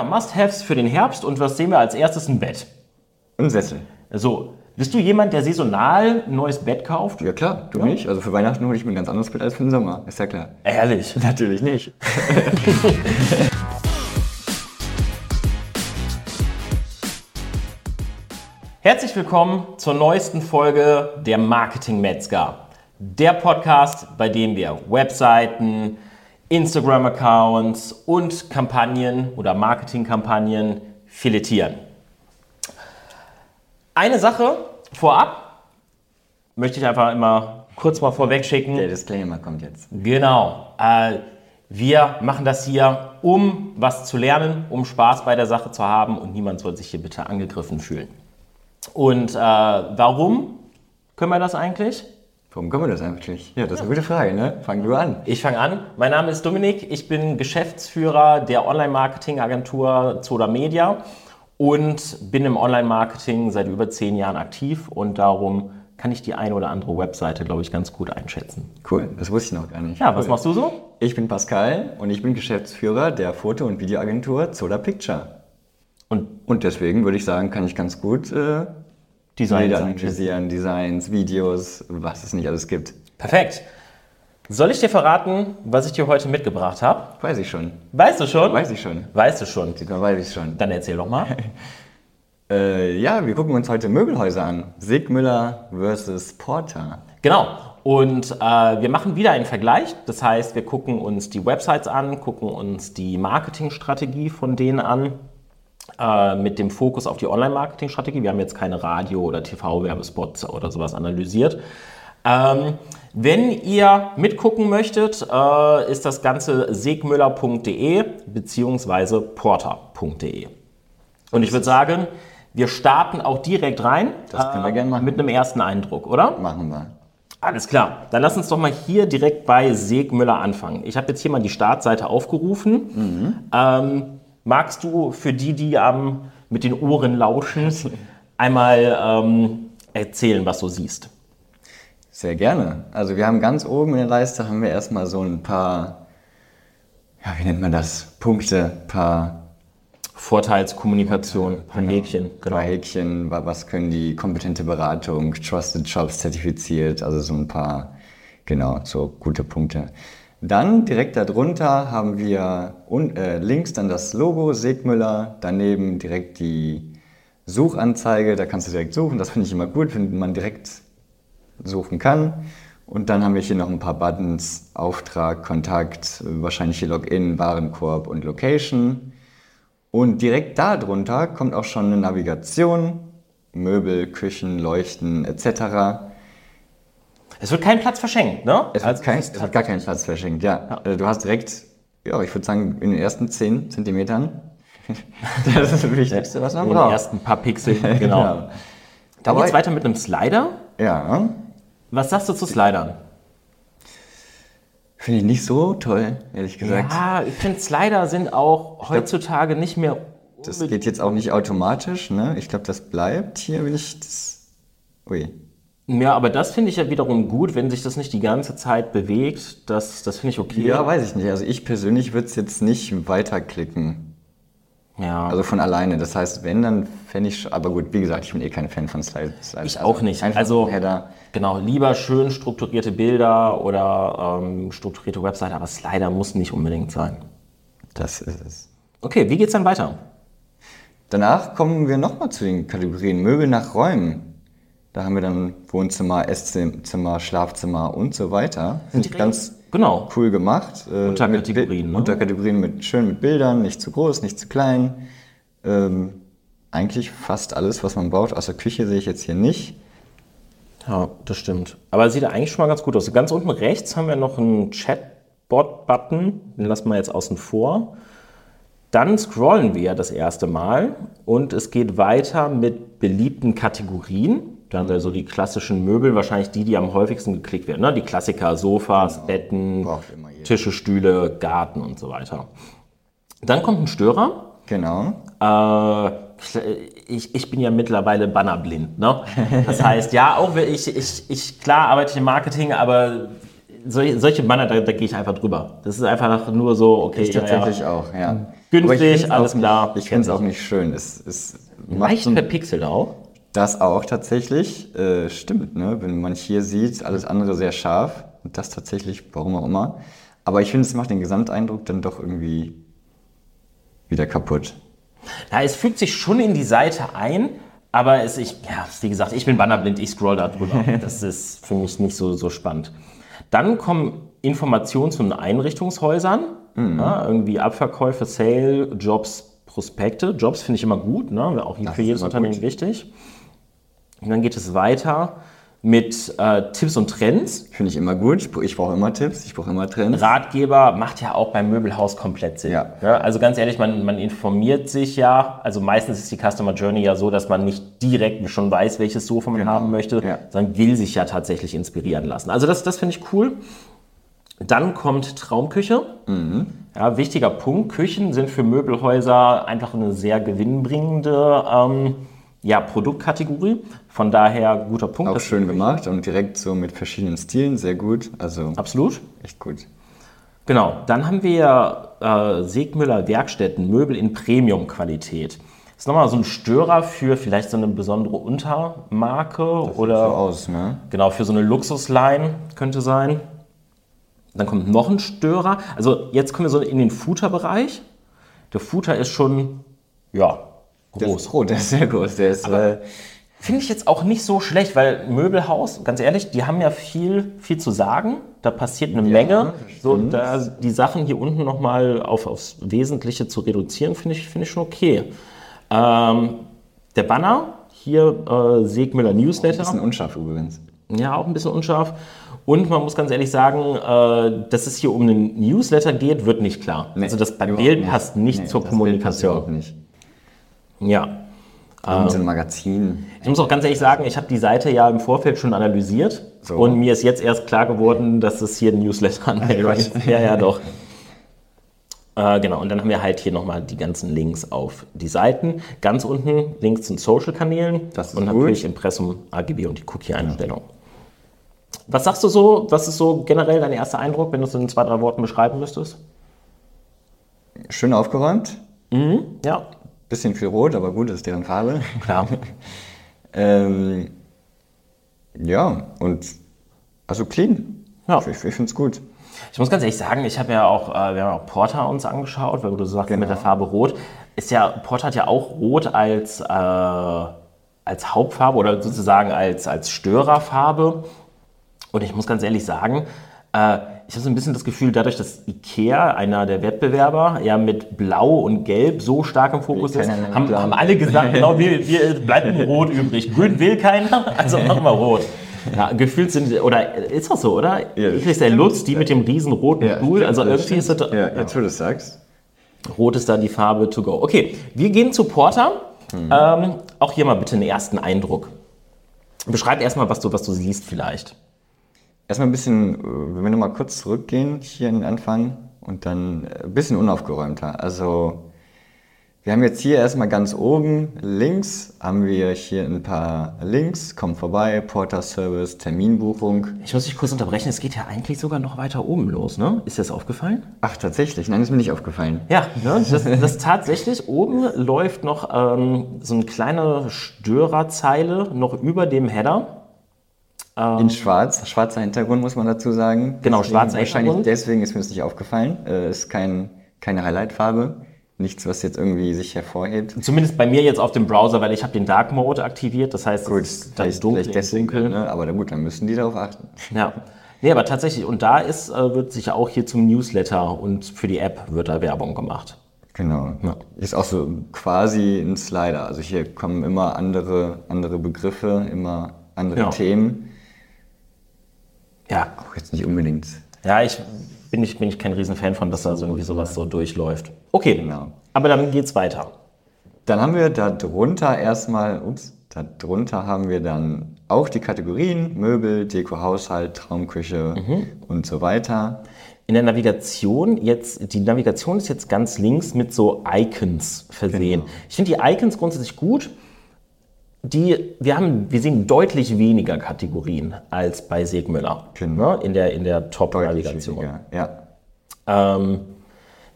Ja, Must-Haves für den Herbst und was sehen wir als erstes? Ein Bett. Ein Sessel. So, bist du jemand, der saisonal ein neues Bett kauft? Ja klar, du nicht. Also für Weihnachten hole ich mir ein ganz anderes Bett als für den Sommer. Ist ja klar. Ehrlich. Natürlich nicht. Herzlich willkommen zur neuesten Folge der Marketing Metzger. Der Podcast, bei dem wir Webseiten, Instagram-Accounts und Kampagnen oder Marketingkampagnen filetieren. Eine Sache vorab möchte ich einfach immer kurz mal vorweg schicken. Der Disclaimer kommt jetzt. Genau. Äh, wir machen das hier, um was zu lernen, um Spaß bei der Sache zu haben und niemand soll sich hier bitte angegriffen fühlen. Und äh, warum können wir das eigentlich? Warum können wir das eigentlich? Ja, das ist eine gute Frage, ne? Fang du an. Ich fange an. Mein Name ist Dominik. Ich bin Geschäftsführer der Online-Marketing-Agentur Zoda Media und bin im Online-Marketing seit über zehn Jahren aktiv und darum kann ich die eine oder andere Webseite, glaube ich, ganz gut einschätzen. Cool, das wusste ich noch gar nicht. Ja, was cool. machst du so? Ich bin Pascal und ich bin Geschäftsführer der Foto- und Videoagentur Zoda Picture. Und Und deswegen würde ich sagen, kann ich ganz gut äh, Designs Bilder analysieren, Designs, Videos, was es nicht alles gibt. Perfekt. Soll ich dir verraten, was ich dir heute mitgebracht habe? Weiß ich schon. Weißt du schon? Weiß ich schon. Weißt du schon. Sogar weiß ich schon. Dann erzähl doch mal. Äh, ja, wir gucken uns heute Möbelhäuser an. Sigmüller versus Porter. Genau. Und äh, wir machen wieder einen Vergleich. Das heißt, wir gucken uns die Websites an, gucken uns die Marketingstrategie von denen an, äh, mit dem Fokus auf die Online-Marketing-Strategie. Wir haben jetzt keine Radio- oder TV-Werbespots oder sowas analysiert. Ähm, wenn ihr mitgucken möchtet, äh, ist das Ganze segmüller.de bzw. porter.de. Und ich würde sagen, wir starten auch direkt rein. äh, Das können wir gerne machen. Mit einem ersten Eindruck, oder? Machen wir. Alles klar. Dann lass uns doch mal hier direkt bei Segmüller anfangen. Ich habe jetzt hier mal die Startseite aufgerufen. Ähm, magst du für die, die ähm, mit den Ohren lauschen, einmal ähm, erzählen, was du siehst? Sehr gerne. Also wir haben ganz oben in der Leiste haben wir erstmal so ein paar, ja, wie nennt man das? Punkte, paar, Vorteilskommunikation, ein paar Häkchen. genau. paar Häkchen, wa- was können die kompetente Beratung, Trusted Jobs zertifiziert, also so ein paar, genau, so gute Punkte. Dann direkt darunter haben wir un, äh, links dann das Logo Segmüller, daneben direkt die Suchanzeige, da kannst du direkt suchen, das finde ich immer gut, wenn man direkt suchen kann. Und dann haben wir hier noch ein paar Buttons, Auftrag, Kontakt, wahrscheinlich hier Login, Warenkorb und Location. Und direkt darunter kommt auch schon eine Navigation, Möbel, Küchen, Leuchten etc. Es wird kein Platz verschenkt, ne? Es, wird kein, es hat gar keinen Platz verschenkt, ja. Äh, Du hast direkt, ja, ich würde sagen, in den ersten 10 Zentimetern. das ist das Wichtigste, was man den braucht. ersten paar Pixel, genau. Dann Aber- geht's weiter mit einem Slider. Ja, Was sagst du zu Slidern? finde ich nicht so toll, ehrlich gesagt. Ja, ich finde, Slider sind auch heutzutage nicht mehr Das geht jetzt auch nicht automatisch, ne? Ich glaube, das bleibt hier, wenn ich das. Ui. Ja, aber das finde ich ja wiederum gut, wenn sich das nicht die ganze Zeit bewegt. Das, das finde ich okay. Ja, weiß ich nicht. Also ich persönlich würde es jetzt nicht weiterklicken. Ja. Also von alleine. Das heißt, wenn, dann fände ich. Aber gut, wie gesagt, ich bin eh kein Fan von Slide. Slide ich auch nicht. Also, Header. genau, lieber schön strukturierte Bilder oder ähm, strukturierte Webseite, aber Slider muss nicht unbedingt sein. Das ist es. Okay, wie geht's dann weiter? Danach kommen wir nochmal zu den Kategorien Möbel nach Räumen. Da haben wir dann Wohnzimmer, Esszimmer, Schlafzimmer und so weiter. Finde ich ganz Genau. cool gemacht. Äh, Unterkategorien, mit, ne? Unterkategorien mit schön mit Bildern, nicht zu groß, nicht zu klein. Ähm, eigentlich fast alles, was man braucht. Außer Küche sehe ich jetzt hier nicht. Ja, das stimmt. Aber es sieht eigentlich schon mal ganz gut aus. Ganz unten rechts haben wir noch einen Chatbot-Button. Den lassen wir jetzt außen vor. Dann scrollen wir das erste Mal und es geht weiter mit beliebten Kategorien. Da haben wir so die klassischen Möbel, wahrscheinlich die, die am häufigsten geklickt werden. Ne? Die Klassiker, Sofas, Betten, immer jeder. Tische, Stühle, Garten und so weiter. Dann kommt ein Störer. Genau. Äh, ich, ich bin ja mittlerweile bannerblind. Ne? Das heißt, ja, auch wenn ich, ich, ich, klar arbeite ich im Marketing, aber solche, Banner, da, da gehe ich einfach drüber. Das ist einfach nur so, okay, Ich tatsächlich ja. auch, ja. günstig, alles klar. Ich finde es auch nicht schön. Es, es Leicht so verpixelt auch. Das auch tatsächlich. Äh, stimmt, ne? Wenn man hier sieht, alles andere sehr scharf. Und das tatsächlich, warum auch immer. Aber ich finde, es macht den Gesamteindruck dann doch irgendwie wieder kaputt. Ja, es fügt sich schon in die Seite ein, aber es, ich, ja, wie gesagt, ich bin bannerblind, ich scroll da drüber. Das ist für mich nicht so, so spannend. Dann kommen Informationen zu den Einrichtungshäusern, ja, irgendwie Abverkäufe, Sale, Jobs, Prospekte. Jobs finde ich immer gut, ne? auch für jedes Unternehmen gut. wichtig. Und dann geht es weiter mit äh, Tipps und Trends. Finde ich immer gut. Ich, ich brauche immer Tipps, ich brauche immer Trends. Ratgeber macht ja auch beim Möbelhaus komplett Sinn. Ja. also ganz ehrlich, man, man informiert sich ja. Also meistens ist die Customer Journey ja so, dass man nicht direkt schon weiß, welches Sofa man haben möchte, Ja. sondern will sich ja tatsächlich inspirieren lassen. Also das, das finde ich cool. Dann kommt Traumküche. Ja, wichtiger Punkt. Küchen sind für Möbelhäuser einfach eine sehr gewinnbringende ähm, ja, Produktkategorie. Von daher guter Punkt. Auch Das- schön gemacht und direkt so mit verschiedenen Stilen, sehr gut. Also Absolut. echt gut. Genau, dann haben wir äh, Segmüller Werkstätten, Möbel in Premium-Qualität. Das ist nochmal so ein Störer für vielleicht so eine besondere Untermarke So oder aus, ne? genau für so eine Luxusline könnte sein. Dann kommt noch ein Störer. Also jetzt kommen wir so in den Footer-Bereich. Der Footer ist schon, ja, groß. ist groß, der ist sehr groß. Der ist, äh, Finde ich jetzt auch nicht so schlecht, weil Möbelhaus, ganz ehrlich, die haben ja viel, viel zu sagen. Da passiert eine Menge. So, da, die Sachen hier unten nochmal auf, aufs Wesentliche zu reduzieren, finde ich, finde ich schon okay. Ähm, der Banner, hier äh, Segmüller Newsletter. ist ein unscharf übrigens. Ja, auch ein bisschen unscharf. Und man muss ganz ehrlich sagen, äh, dass es hier um einen Newsletter geht, wird nicht klar. Nee, also das Bild passt nicht Nee, zur das Bild passt Kommunikation. überhaupt nicht. Ja. Ähm, so ein Magazin. Ich muss auch ganz ehrlich sagen, ich habe die Seite ja im Vorfeld schon analysiert So. und mir ist jetzt erst klar geworden, dass es hier ein Newsletter-Anmeldung ist. Ja, ja, doch. Äh, genau, und dann haben wir halt hier nochmal die ganzen Links auf die Seiten. Ganz unten Links zu Social-Kanälen und gut. natürlich Impressum, AGB und die Cookie-Einstellung. Was sagst du so? Was ist so generell dein erster Eindruck, wenn du es in zwei, drei Worten beschreiben müsstest? Schön aufgeräumt. Ja, Bisschen viel rot, aber gut, das ist deren Farbe. klar. Ähm, ja, und also clean. Ja. Ich, ich finde es gut. Ich muss ganz ehrlich sagen, ich habe ja auch, äh, wir haben auch Porter uns angeschaut, weil du sagst Genau. mit der Farbe Rot. Ist ja, Porter hat ja auch Rot als, äh, als Hauptfarbe oder sozusagen als, als Störerfarbe. Und ich muss ganz ehrlich sagen, äh, ich habe so ein bisschen das Gefühl, dadurch, dass Ikea, einer der Wettbewerber, ja mit Blau und Gelb so stark im Fokus ist, haben, haben alle gesagt, genau, wir, wir bleiben Rot übrig. Grün will keiner, also machen wir Rot. Ja, gefühlt sind, oder ist das so, oder? Ja, ich krieg's der Lutz, die mit dem riesen roten Stuhl, also irgendwie ist das, Ja, jetzt wo du es sagst. Rot ist da die Farbe to go. Okay, wir gehen zu Porter. Ähm, auch hier mal bitte einen ersten Eindruck. Beschreib erstmal, was du, was du siehst vielleicht. Erstmal ein bisschen, äh, wenn wir nochmal kurz zurückgehen, hier an den Anfang und dann äh, ein bisschen unaufgeräumter. Also, wir haben jetzt hier erstmal ganz oben links, haben wir hier ein paar Links, kommt vorbei, Porter Service, Terminbuchung. Ich muss dich kurz unterbrechen, es geht ja eigentlich sogar noch weiter oben los, ne? Ist dir das aufgefallen? Ach, tatsächlich, nein, ist mir nicht aufgefallen. Ja, ne? das, das tatsächlich, oben läuft noch ähm, so eine kleine Störerzeile noch über dem Header. In schwarz, schwarzer Hintergrund muss man dazu sagen. Genau, Deswegen- schwarzer Wahrscheinlich Hintergrund. deswegen ist mir das nicht aufgefallen. Äh, ist kein, keine Highlight-Farbe. Nichts, was jetzt irgendwie sich hervorhebt. Zumindest bei mir jetzt auf dem Browser, weil ich habe den Dark Mode aktiviert. Das heißt, Gut, es ist dann dunkel, vielleicht deswegen, dunkel. ne? aber gut, dann müssen die darauf achten. Ja. Nee, aber tatsächlich, und da ist, äh, wird sich auch hier zum Newsletter und für die App wird da Werbung gemacht. Genau. Ist auch so quasi ein Slider. Also hier kommen immer andere, andere Begriffe, immer andere Ja. Themen. Ja. Auch jetzt nicht unbedingt. Ja, ich bin ich, bin ich kein Riesenfan von, dass da so irgendwie sowas so durchläuft. Okay, Genau. aber dann geht's weiter. Dann haben wir da drunter erstmal, ups, da drunter haben wir dann auch die Kategorien Möbel, Deko, Haushalt, Traumküche Mhm. und so weiter. In der Navigation jetzt, die Navigation ist jetzt ganz links mit so Icons versehen. Ich finde die Icons grundsätzlich gut. Die, wir, haben, wir sehen deutlich weniger Kategorien als bei Segmüller Genau. ne, in der, in der Top-Navigation. Ja. Ähm,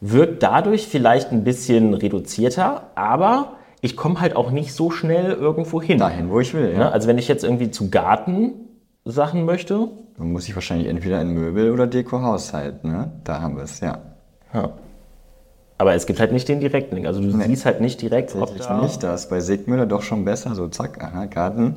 wirkt dadurch vielleicht ein bisschen reduzierter, aber ich komme halt auch nicht so schnell irgendwo hin. Dahin, wo ich will, ja. Ne? Also wenn ich jetzt irgendwie zu Gartensachen möchte, Dann muss ich wahrscheinlich entweder in Möbel oder Deko-Haushalt, ne? Da haben wir es, ja. ja. Aber es gibt halt nicht den direkten Link. Also du siehst halt nicht direkt, ob da... nicht. Da ist bei Segmüller doch schon besser. So, zack, aha, Garten.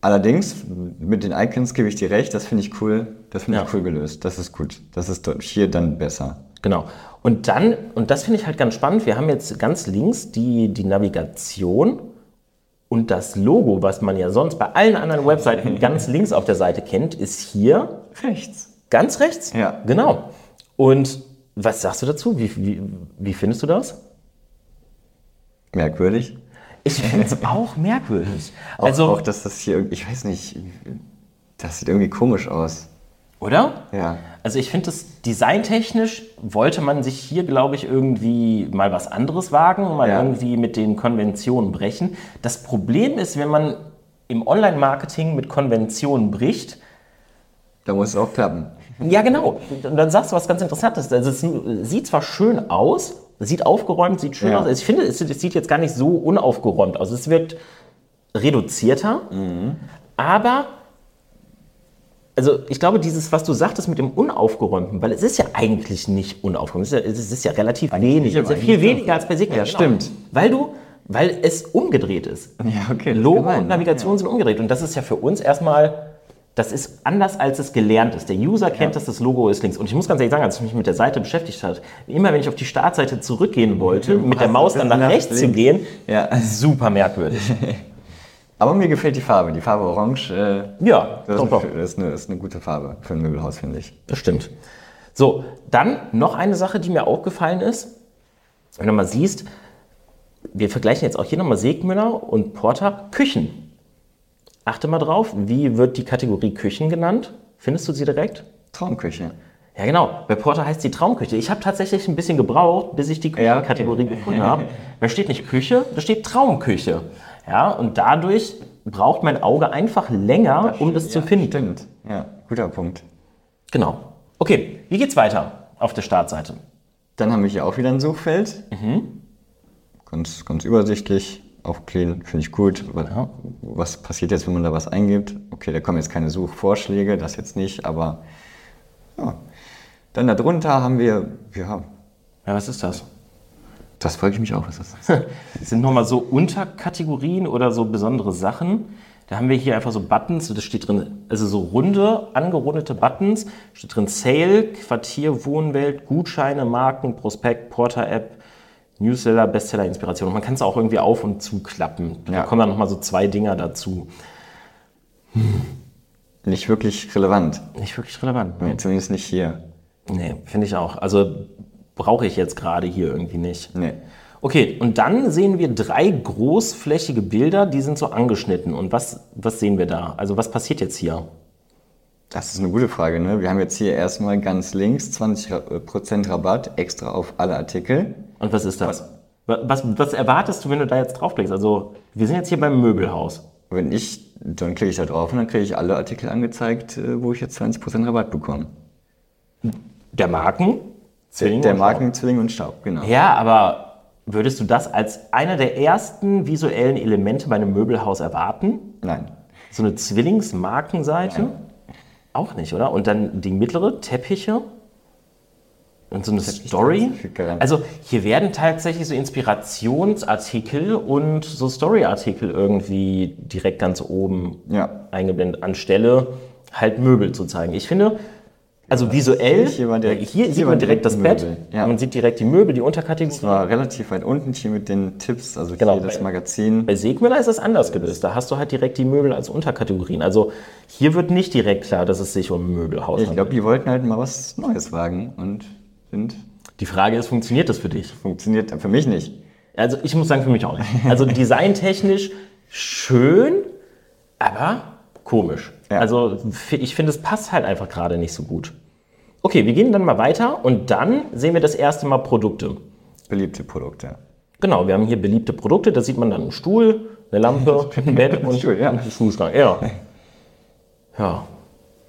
Allerdings, mit den Icons gebe ich dir recht, das finde ich cool. Das finde Ja. ich cool gelöst. Das ist gut. Das ist dort hier dann besser. Genau. Und dann, und das finde ich halt ganz spannend, wir haben jetzt ganz links die, die Navigation und das Logo, was man ja sonst bei allen anderen Webseiten ganz links auf der Seite kennt, ist hier Rechts. ganz rechts. Ja. Genau. Und was sagst du dazu? Wie, wie, wie findest du das? Merkwürdig. Ich finde es auch merkwürdig. Auch, Also, auch, dass das hier, ich weiß nicht, das sieht irgendwie komisch aus. oder? Ja. Also ich finde das designtechnisch wollte man sich hier, glaube ich, irgendwie mal was anderes wagen, mal Ja. irgendwie mit den Konventionen brechen. Das Problem ist, wenn man im Online-Marketing mit Konventionen bricht, Da muss es auch klappen. Ja genau, und dann sagst du was ganz Interessantes. Also es sieht zwar schön aus, es sieht aufgeräumt, sieht schön Ja. aus. Also ich finde, es, es sieht jetzt gar nicht so unaufgeräumt aus. Es wirkt reduzierter, aber also ich glaube, dieses, was du sagtest mit dem Unaufgeräumten, weil es ist ja eigentlich nicht unaufgeräumt, es ist ja, es ist ja relativ wenig, es ist ja viel weniger als bei Sigma. Ja, stimmt. Weil du, weil es umgedreht ist. Ja, okay. Logo und Navigation sind umgedreht und das ist ja für uns erstmal, das ist anders als es gelernt ist. Der User kennt, dass das Logo ist links. Und ich muss ganz ehrlich sagen, als ich mich mit der Seite beschäftigt habe, immer wenn ich auf die Startseite zurückgehen wollte, mit der Maus dann nach rechts zu gehen, Ja. super merkwürdig. Aber mir gefällt die Farbe. Die Farbe Orange, äh, Ja, das, doch, ist, doch. eine- das, ist eine, ist eine gute Farbe für ein Möbelhaus, finde ich. Das stimmt. So, dann noch eine Sache, die mir aufgefallen ist. Wenn du mal siehst, wir vergleichen jetzt auch hier nochmal Segmüller und Porter Küchen. Achte mal drauf, wie wird die Kategorie Küchen genannt? Findest du sie direkt? Traumküche. Ja, genau. Bei Porter heißt die Traumküche. Ich habe tatsächlich ein bisschen gebraucht, bis ich die Ja, okay. Küchenkategorie gefunden habe. Da steht nicht Küche, da steht Traumküche. Ja, und dadurch braucht mein Auge einfach länger, um das zu finden. Stimmt. Ja, guter Punkt. Genau. Okay, wie geht's weiter auf der Startseite? Dann haben wir hier auch wieder ein Suchfeld. Ganz, ganz übersichtlich, auch clean, finde ich gut. Was, Ja. was passiert jetzt, wenn man da was eingibt? Okay, da kommen jetzt keine Suchvorschläge, das jetzt nicht, aber ja. Dann darunter haben wir, ja, Ja, was ist das? das frage ich mich auch, was das ist. Das sind nochmal so Unterkategorien oder so besondere Sachen. Da haben wir hier einfach so Buttons, das steht drin, also so runde, angerundete Buttons. Steht drin Sale, Quartier, Wohnwelt, Gutscheine, Marken, Prospekt, Porter-App, Newsletter, Bestseller, Inspiration. Und man kann es auch irgendwie auf- und zuklappen. Da Ja. kommen dann nochmal so zwei Dinger dazu. Nicht wirklich relevant. Nicht wirklich relevant. Nee, zumindest nicht hier. Nee, finde ich auch. Also brauche ich jetzt gerade hier irgendwie nicht. Nee. Okay, und dann sehen wir drei großflächige Bilder, die sind so angeschnitten. Und was, was sehen wir da? Also was passiert jetzt hier? Das ist eine gute Frage. Ne? Wir haben jetzt hier erstmal ganz links 20% Rabatt extra auf alle Artikel. Und was ist das? Was, was, was erwartest du, wenn du da jetzt draufklickst? Also wir sind jetzt hier beim Möbelhaus. Wenn ich, dann klicke ich da drauf und dann kriege ich alle Artikel angezeigt, äh, wo ich jetzt 20% Rabatt bekomme. Der Marken? Zwilling der und Markenzwilling und Staub, genau. Ja, aber würdest du das als einer der ersten visuellen Elemente bei einem Möbelhaus erwarten? Nein. So eine Zwillingsmarkenseite? Auch nicht, oder? Und dann die mittlere, Teppiche. Und so eine Story. Also hier werden tatsächlich so Inspirationsartikel und so Storyartikel irgendwie direkt ganz oben Ja. eingeblendet, anstelle halt Möbel zu zeigen. Ich finde, also visuell, hier war direkt- hier, sieht man direkt das Bett, ja. man sieht direkt die Möbel, die Unterkategorie. Es war relativ weit unten hier mit den Tipps, also Genau. hier das Magazin. Bei Segmüller ist das anders gelöst. Da hast du halt direkt die Möbel als Unterkategorien. Also hier wird nicht direkt klar, dass es sich um ein Möbelhaus Ich handelt. glaube, die wollten halt mal was Neues wagen und sind, Die Frage ist, funktioniert das für dich? funktioniert für mich nicht. Also ich muss sagen, für mich auch nicht. Also designtechnisch schön, aber komisch. Ja. Also ich finde, es passt halt einfach gerade nicht so gut. Okay, wir gehen dann mal weiter und dann sehen wir das erste Mal Produkte. Beliebte Produkte. Genau, wir haben hier beliebte Produkte. Da sieht man dann einen Stuhl, eine Lampe, ein Bett und Stuhl, ja. einen Schuhschrank. Ja. Ja.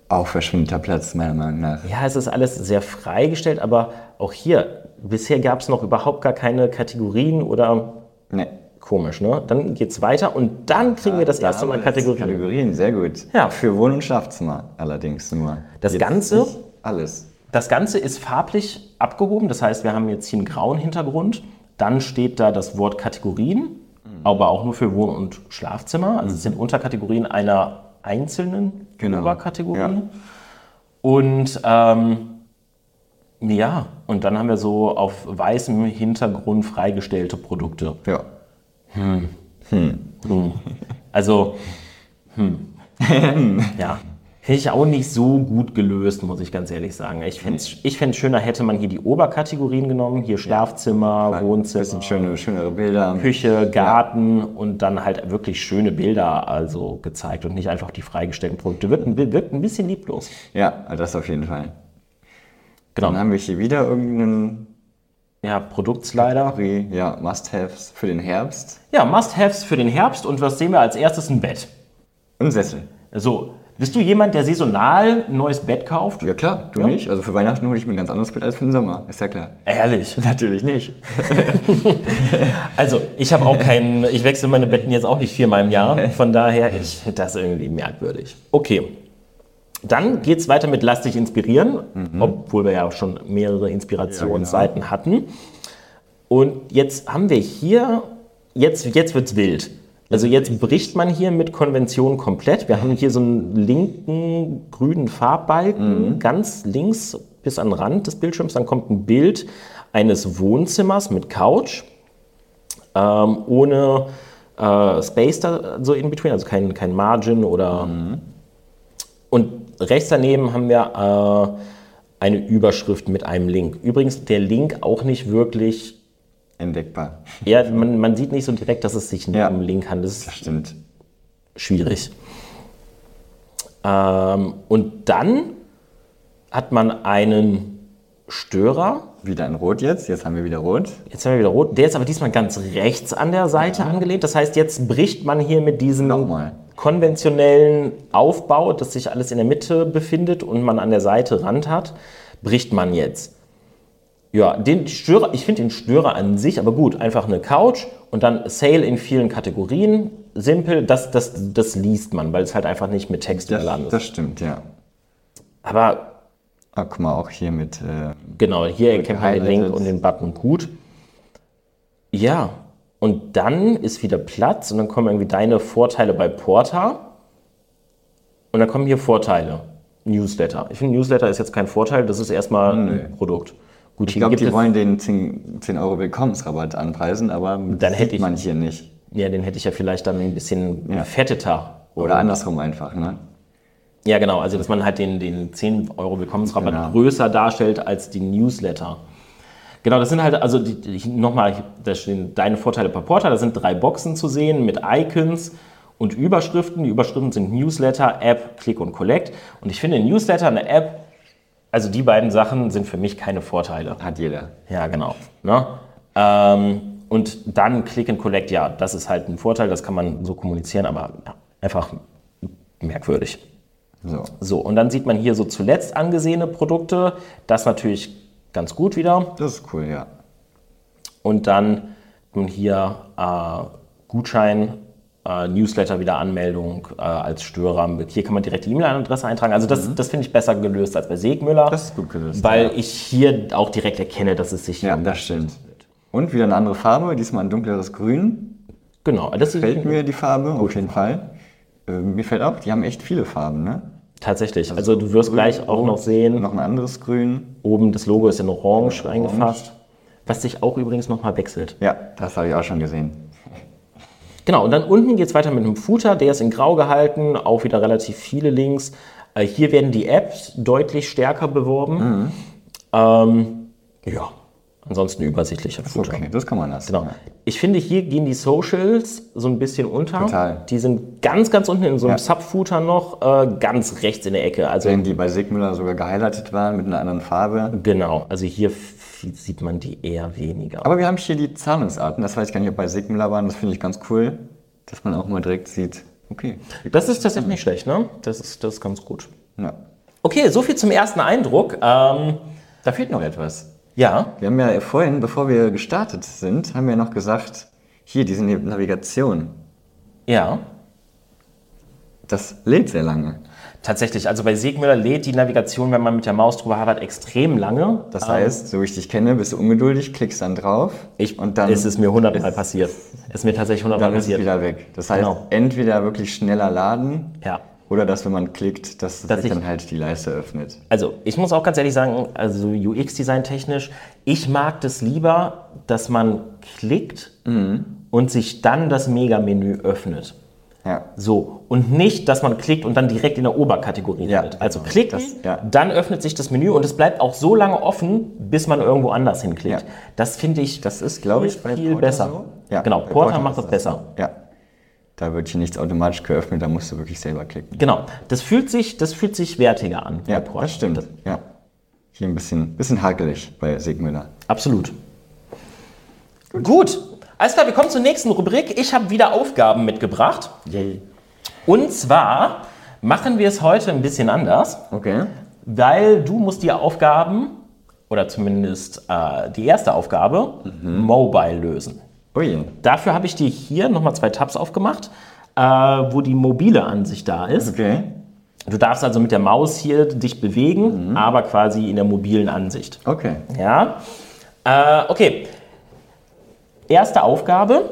Auch verschwindeter Platz, meiner Meinung nach. Ja, es ist alles sehr freigestellt, aber auch hier, bisher gab es noch überhaupt gar keine Kategorien oder Nee. komisch, ne? Dann geht's weiter und dann kriegen wir das Da erste Mal jetzt Kategorien. Kategorien, sehr gut. Ja. Für Wohn- und Schlafzimmer allerdings nur. Das Ganze? nicht Alles. Das Ganze ist farblich abgehoben, das heißt, wir haben jetzt hier einen grauen Hintergrund. Dann steht da das Wort Kategorien, aber auch nur für Wohn- und Schlafzimmer. Also es sind Unterkategorien einer einzelnen Genau. Oberkategorie. Ja. Und ähm, ja, und dann haben wir so auf weißem Hintergrund freigestellte Produkte. Ja. Also, hm. ja. Finde ich auch nicht so gut gelöst, muss ich ganz ehrlich sagen. Ich fände es ich fänd's schöner, hätte man hier die Oberkategorien genommen. Hier Schlafzimmer, Ein Wohnzimmer, bisschen schöne, schönere Bilder. Küche, Garten und dann halt wirklich schöne Bilder also gezeigt und nicht einfach die freigestellten Produkte. Wirkt, ein- wirkt ein bisschen lieblos. Ja, das auf jeden Fall. Genau. Dann haben wir hier wieder irgendeinen Ja, Produktslider. Ja, Must-Haves für den Herbst. Ja, Must-Haves für den Herbst und was sehen wir als erstes? Ein Bett. Und Sessel. So, bist du jemand, der saisonal ein neues Bett kauft? Ja klar, du Ja. nicht. Also für Weihnachten hole ich mir ein ganz anderes Bett als für den Sommer. Ist ja klar. Ehrlich. Natürlich nicht. Also, ich habe auch keinen, ich wechsle meine Betten jetzt auch nicht viermal im Jahr. Von daher, ich finde das irgendwie merkwürdig. Okay. Dann geht es weiter mit Lass dich inspirieren, obwohl wir ja auch schon mehrere Inspirationsseiten hatten. Und jetzt haben wir hier, jetzt, jetzt wird es wild. Also jetzt bricht man hier mit Konvention komplett. Wir haben hier so einen linken grünen Farbbalken, ganz links bis an den Rand des Bildschirms. Dann kommt ein Bild eines Wohnzimmers mit Couch ähm, ohne äh, Space da so in between, also kein, kein Margin oder. Und rechts daneben haben wir äh, eine Überschrift mit einem Link. Übrigens, der Link auch nicht wirklich. Entdeckbar. Ja, man, man sieht nicht so direkt, dass es sich nur Ja. um Link handelt. Das ist Das stimmt. schwierig. Ähm, und dann hat man einen Störer. Wieder in Rot jetzt. Jetzt haben wir wieder Rot. Jetzt haben wir wieder rot. Der ist aber diesmal ganz rechts an der Seite angelehnt. Das heißt, jetzt bricht man hier mit diesem Nochmal. konventionellen Aufbau, dass sich alles in der Mitte befindet und man an der Seite Rand hat, bricht man jetzt. Ja, den Störer, ich finde den Störer an sich, aber gut, einfach eine Couch und dann Sale in vielen Kategorien, simpel, das, das, das liest man, weil es halt einfach nicht mit Text Das, überladen ist. das stimmt, ja. Aber Ah, guck mal, auch hier mit. Äh, Genau, hier erkennt man den Link und den Button gut. Ja, und dann ist wieder Platz und dann kommen irgendwie deine Vorteile bei Porta. Und dann kommen hier Vorteile. Newsletter. Ich finde, Newsletter ist jetzt kein Vorteil, das ist erstmal ein Produkt. Gut, ich glaube, die wollen den 10, 10 Euro Willkommensrabatt anpreisen, aber Dann hätte ich- man hier nicht. Ja, den hätte ich ja vielleicht dann ein bisschen Ja. gefetteter. Oder andersrum einfach, ne? Ja, genau. Also, dass man halt den, den 10 Euro Willkommensrabatt Genau. größer darstellt als die Newsletter. Genau, das sind halt, also nochmal, da stehen deine Vorteile per Portal. Da sind drei Boxen zu sehen mit Icons und Überschriften. Die Überschriften sind Newsletter, App, Click und Collect. Und ich finde, Newsletter, eine App, also die beiden Sachen sind für mich keine Vorteile. Hat jeder. Ja, genau. Ne? Ähm, und dann Click and Collect, ja, das ist halt ein Vorteil, das kann man so kommunizieren, aber einfach merkwürdig. So. So, und dann sieht man hier so zuletzt angesehene Produkte. Das natürlich ganz gut wieder. Das ist cool, ja. Und dann nun hier äh, Gutschein, äh, Newsletter wieder Anmeldung äh, als Störer. Hier kann man direkt die E-Mail-Adresse eintragen. Also das, das finde ich besser gelöst als bei Segmüller. Mhm. Das ist gut gelöst, Weil ja. ich hier auch direkt erkenne, dass es sich Ja, um das stimmt. Und wieder eine andere Farbe, diesmal ein dunkleres Grün. Genau, das Gefällt ist mir die Farbe, auf jeden Fall. Äh, mir fällt auch, die haben echt viele Farben, ne? tatsächlich. Also du wirst gleich auch noch sehen, Noch ein anderes Grün. oben das Logo ist in Orange eingefasst, was sich auch übrigens nochmal wechselt. Ja, das habe ich auch schon gesehen. Genau, und dann unten geht es weiter mit einem Footer, der ist in grau gehalten, auch wieder relativ viele Links. Äh, hier werden die Apps deutlich stärker beworben. Ähm, ja, ansonsten übersichtlicher Footer. Okay, das kann man lassen. Genau. Ich finde, hier gehen die Socials so ein bisschen unter. Total. Die sind ganz, ganz unten in so einem Ja. Subfooter noch, äh, ganz rechts in der Ecke. Also Wenn die bei Sigmüller sogar gehighlightet waren mit einer anderen Farbe. genau, also hier sieht man die eher weniger. Aber wir haben hier die Zahlungsarten, das weiß ich gar nicht, ob bei Sigmüller waren, das finde ich ganz cool, dass man auch mal direkt sieht, okay. Das ist tatsächlich nicht schlecht, ne? Das ist, das ist ganz gut. Ja. Okay, so viel zum ersten Eindruck. Ähm, Da fehlt noch etwas. Ja. Wir haben ja vorhin, bevor wir gestartet sind, haben wir noch gesagt, hier, diese Navigation, Ja. Das lädt sehr lange. Tatsächlich, also bei Segmüller lädt die Navigation, wenn man mit der Maus drüber habert, extrem lange. Das heißt, so wie ich dich kenne, bist du ungeduldig, klickst dann drauf ich, und dann ist es mir hundertmal passiert. Ist mir tatsächlich hundertmal dann ist es passiert. wieder weg. Das heißt, Genau. entweder wirklich schneller laden Ja. oder dass, wenn man klickt, dass, Dass sich ich- dann halt die Leiste öffnet. Also ich muss auch ganz ehrlich sagen, also UX-Design technisch, ich mag das lieber, dass man klickt Mhm. und sich dann das Mega-Menü öffnet. Ja. So, und nicht, dass man klickt und dann direkt in der Oberkategorie Ja, landet. Also genau. klicken, Das- ja. dann öffnet sich das Menü und es bleibt auch so lange offen, bis man irgendwo anders hinklickt. Ja. Das finde ich, Das ist, glaube ich, viel, bei viel Porter besser. so. Ja, genau, Porter Porter macht das das besser. Ja. Da wird hier nichts automatisch geöffnet, da musst du wirklich selber klicken. Genau, das fühlt sich, das fühlt sich wertiger an. Ja, bei Porter. das stimmt. Ja. Hier ein bisschen, bisschen hakelig bei Sigmüller. Absolut. Gut. Alles klar, wir kommen zur nächsten Rubrik. Ich habe wieder Aufgaben mitgebracht. Yay. Und zwar machen wir es heute ein bisschen anders, Okay. weil du musst die Aufgaben, oder zumindest äh, die erste Aufgabe, mobile lösen. Ui. Dafür habe ich dir hier nochmal zwei Tabs aufgemacht, äh, wo die mobile Ansicht da ist. Okay. Du darfst also mit der Maus hier dich bewegen, aber quasi in der mobilen Ansicht. Okay. Ja. Äh, okay. Erste Aufgabe.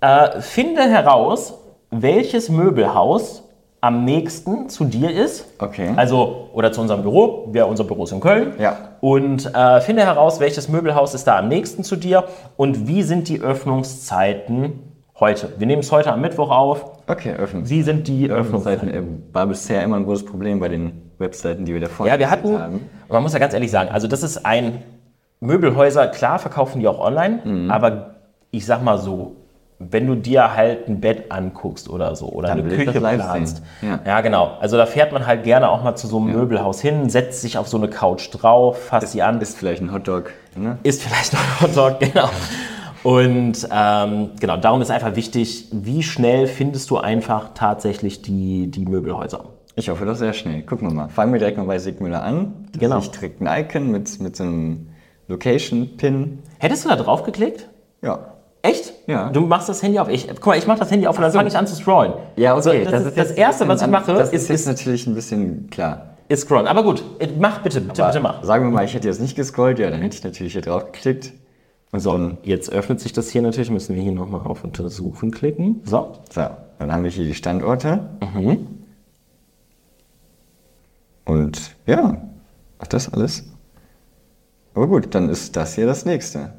Äh, finde heraus, welches Möbelhaus am nächsten zu dir ist. Okay. Also, oder zu unserem Büro. Wir, unser Büro ist in Köln. Ja. Und äh, finde heraus, welches Möbelhaus ist da am nächsten zu dir und wie sind die Öffnungszeiten heute. Wir nehmen es heute am Mittwoch auf. Okay, öffnen. Wie sind die Öffnungszeiten? Öffnungszeiten äh, war bisher immer ein großes Problem bei den Webseiten, die wir davor Ja, wir hatten, haben. man muss ja ganz ehrlich sagen, also das ist ein Möbelhäuser, klar verkaufen die auch online, Mhm. aber ich sag mal so, wenn du dir halt ein Bett anguckst oder so oder Dann eine Küche das planst. sehen. Ja. genau. Also da fährt man halt gerne auch mal zu so einem Möbelhaus hin, setzt sich auf so eine Couch drauf, fasst sie an, Ist vielleicht ein Hotdog. Ne? isst vielleicht ein Hotdog, genau. Und ähm, genau, darum ist einfach wichtig, wie schnell findest du einfach tatsächlich die, die Möbelhäuser. Ich hoffe doch sehr schnell. Gucken wir mal. Fangen wir direkt mal bei Sigmüller an. Da Genau. Ich direkt ein Icon mit, mit so einem Location-Pin. Hättest du da drauf geklickt? Ja. Echt? Ja. Du machst das Handy auf. Ich, guck mal, ich mach das Handy auf und dann fange ich an zu scrollen. So, das, ist das Erste, was ich mache, Das ist, ist natürlich ein bisschen klar. ist scrollen. Aber gut, äh, mach bitte, bitte, bitte mach. Sagen wir mal, ich hätte jetzt nicht gescrollt, ja, dann hätte ich natürlich hier drauf geklickt. Und so. Dann, Jetzt öffnet sich das hier natürlich. Müssen wir hier nochmal auf Untersuchen klicken. So. so, dann haben wir hier die Standorte. Mhm. Und ja, ach das alles. Aber gut, dann ist das hier das nächste.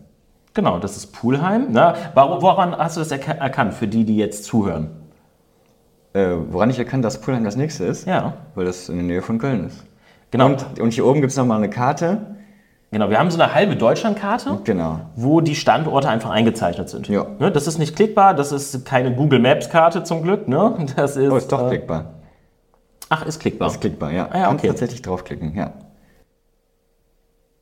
Genau, das ist Poolheim. Na, warum, woran hast du das erka- erkannt, für die, die jetzt zuhören? Äh, woran ich erkannt, dass Pulheim das nächste ist? Ja. Weil das in der Nähe von Köln ist. Genau. Und, und hier oben gibt es nochmal eine Karte. Genau, wir haben so eine halbe Deutschlandkarte. Genau. wo die Standorte einfach eingezeichnet sind. Ja. Ne, das ist nicht klickbar, das ist keine Google Maps Karte zum Glück. Ne? Das ist, Oh, ist doch äh, klickbar. Ach, ist klickbar. Ist klickbar, ja. Ah, ja, Kannst okay. tatsächlich draufklicken, ja.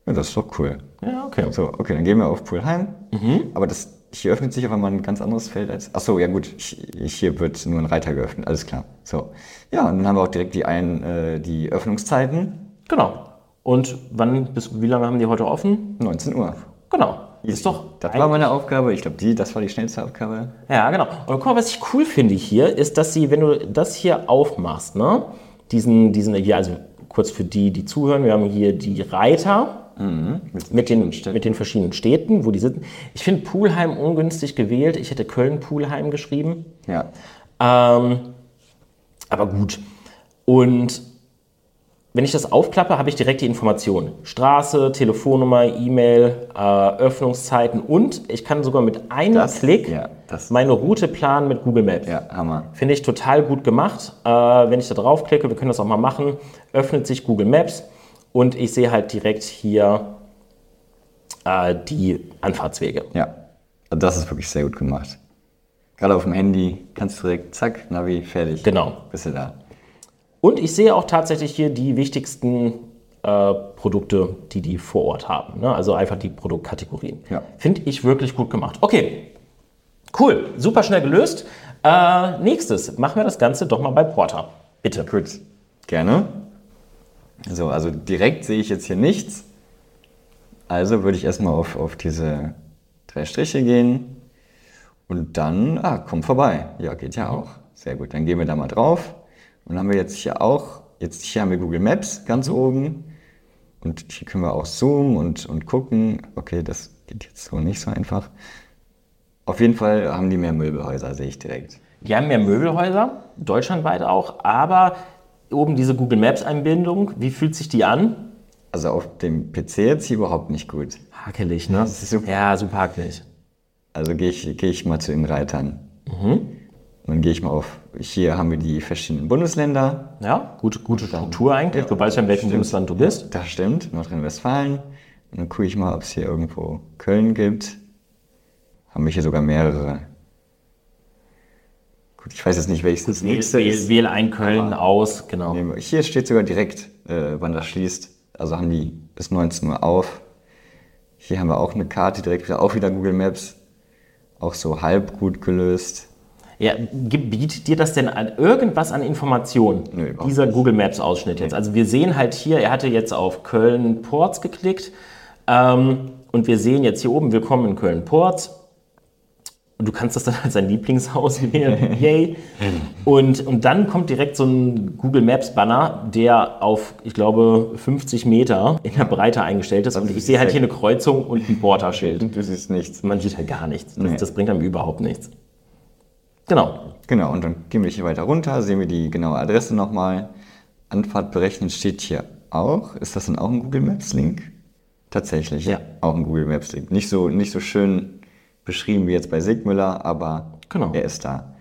Ja, das ist doch cool. Ja, okay. So, okay, dann gehen wir auf Pulheim. Mhm. Aber das, hier öffnet sich auf einmal ein ganz anderes Feld als. Achso, ja gut, hier wird nur ein Reiter geöffnet, alles klar. So. Ja, und dann haben wir auch direkt die, ein, äh, die Öffnungszeiten. Genau. Und wann, bis wie lange haben die heute offen? 19 Uhr. Genau. Ist doch. Das war meine Aufgabe. Ich glaube, die, das war die schnellste Aufgabe. Ja, genau. Und guck mal, was ich cool finde hier, ist, dass sie, wenn du das hier aufmachst, ne, diesen, diesen hier, also kurz für die, die zuhören, wir haben hier die Reiter mit, den, mit den verschiedenen Städten, wo die sitzen. Ich finde Poolheim ungünstig gewählt. Ich hätte Köln-Poolheim geschrieben. Ja. Ähm, aber gut. Und wenn ich das aufklappe, habe ich direkt die Informationen. Straße, Telefonnummer, E-Mail, äh, Öffnungszeiten und ich kann sogar mit einem Das- Klick ja, meine Route planen mit Google Maps. Ja, Hammer. Finde ich total gut gemacht. Äh, wenn ich da draufklicke, wir können das auch mal machen, öffnet sich Google Maps und ich sehe halt direkt hier äh, die Anfahrtswege. Ja. Das ist wirklich sehr gut gemacht. Gerade auf dem Handy kannst du direkt, zack, Navi, fertig. Genau. Bist du da. Und ich sehe auch tatsächlich hier die wichtigsten äh, Produkte, die die vor Ort haben. Ne? Also einfach die Produktkategorien. Ja. Finde ich wirklich gut gemacht. Okay, cool, super schnell gelöst. Äh, nächstes, machen wir das Ganze doch mal bei Porter. Bitte. Gut, gerne. So, also direkt sehe ich jetzt hier nichts. Also würde ich erstmal auf, auf diese drei Striche gehen und dann, ah, komm vorbei. Ja, geht ja auch. Sehr gut. Dann gehen wir da mal drauf. Und dann haben wir jetzt hier auch, jetzt hier haben wir Google Maps ganz oben. Und hier können wir auch zoomen und, und gucken. Okay, das geht jetzt so nicht so einfach. Auf jeden Fall haben die mehr Möbelhäuser, sehe ich direkt. Die haben mehr Möbelhäuser, deutschlandweit auch, aber oben diese Google Maps-Einbindung, wie fühlt sich die an? Also auf dem PC jetzt hier überhaupt nicht gut. Hakelig, ne? Super. Ja, super hakelig. Also gehe ich, gehe ich mal zu den Reitern. Und dann gehe ich mal auf, hier haben wir die verschiedenen Bundesländer. Ja, gute, gute Struktur eigentlich. Du weißt ja, in welchem Bundesland du bist. Das stimmt, Nordrhein-Westfalen. Dann gucke ich mal, ob es hier irgendwo Köln gibt. Haben wir hier sogar mehrere. Gut, ich weiß jetzt nicht, welches das nächste Wähl, ist. wähl ein Köln aus, genau. Nee, Hier steht sogar direkt, äh, wann das schließt. Also haben die bis 19 Uhr auf. Hier haben wir auch eine Karte, direkt wieder, auch wieder Google Maps. Auch so halb gut gelöst. Ja, bietet dir das denn an irgendwas an Informationen, überhaupt dieser Google Maps Ausschnitt jetzt? Also wir sehen halt hier, er hatte jetzt auf Köln Ports geklickt ähm, und wir sehen jetzt hier oben, willkommen in Köln Ports. Und du kannst das dann als dein Lieblingshaus wählen. Yay. Und, und dann kommt direkt so ein Google Maps Banner, der auf, ich glaube, 50 Meter in der Breite eingestellt ist. Und ich sehe halt hier eine Kreuzung und ein Porterschild. Du siehst nichts. Man sieht halt gar nichts. Das, Nee. das bringt einem überhaupt nichts. Genau. Genau, und dann gehen wir hier weiter runter, sehen wir die genaue Adresse nochmal. Anfahrt berechnen steht hier auch. Ist das dann auch ein Google Maps Link? Tatsächlich, Ja. Auch ein Google Maps Link. Nicht so, nicht so schön beschrieben wie jetzt bei Sigmüller, aber Genau. er ist da.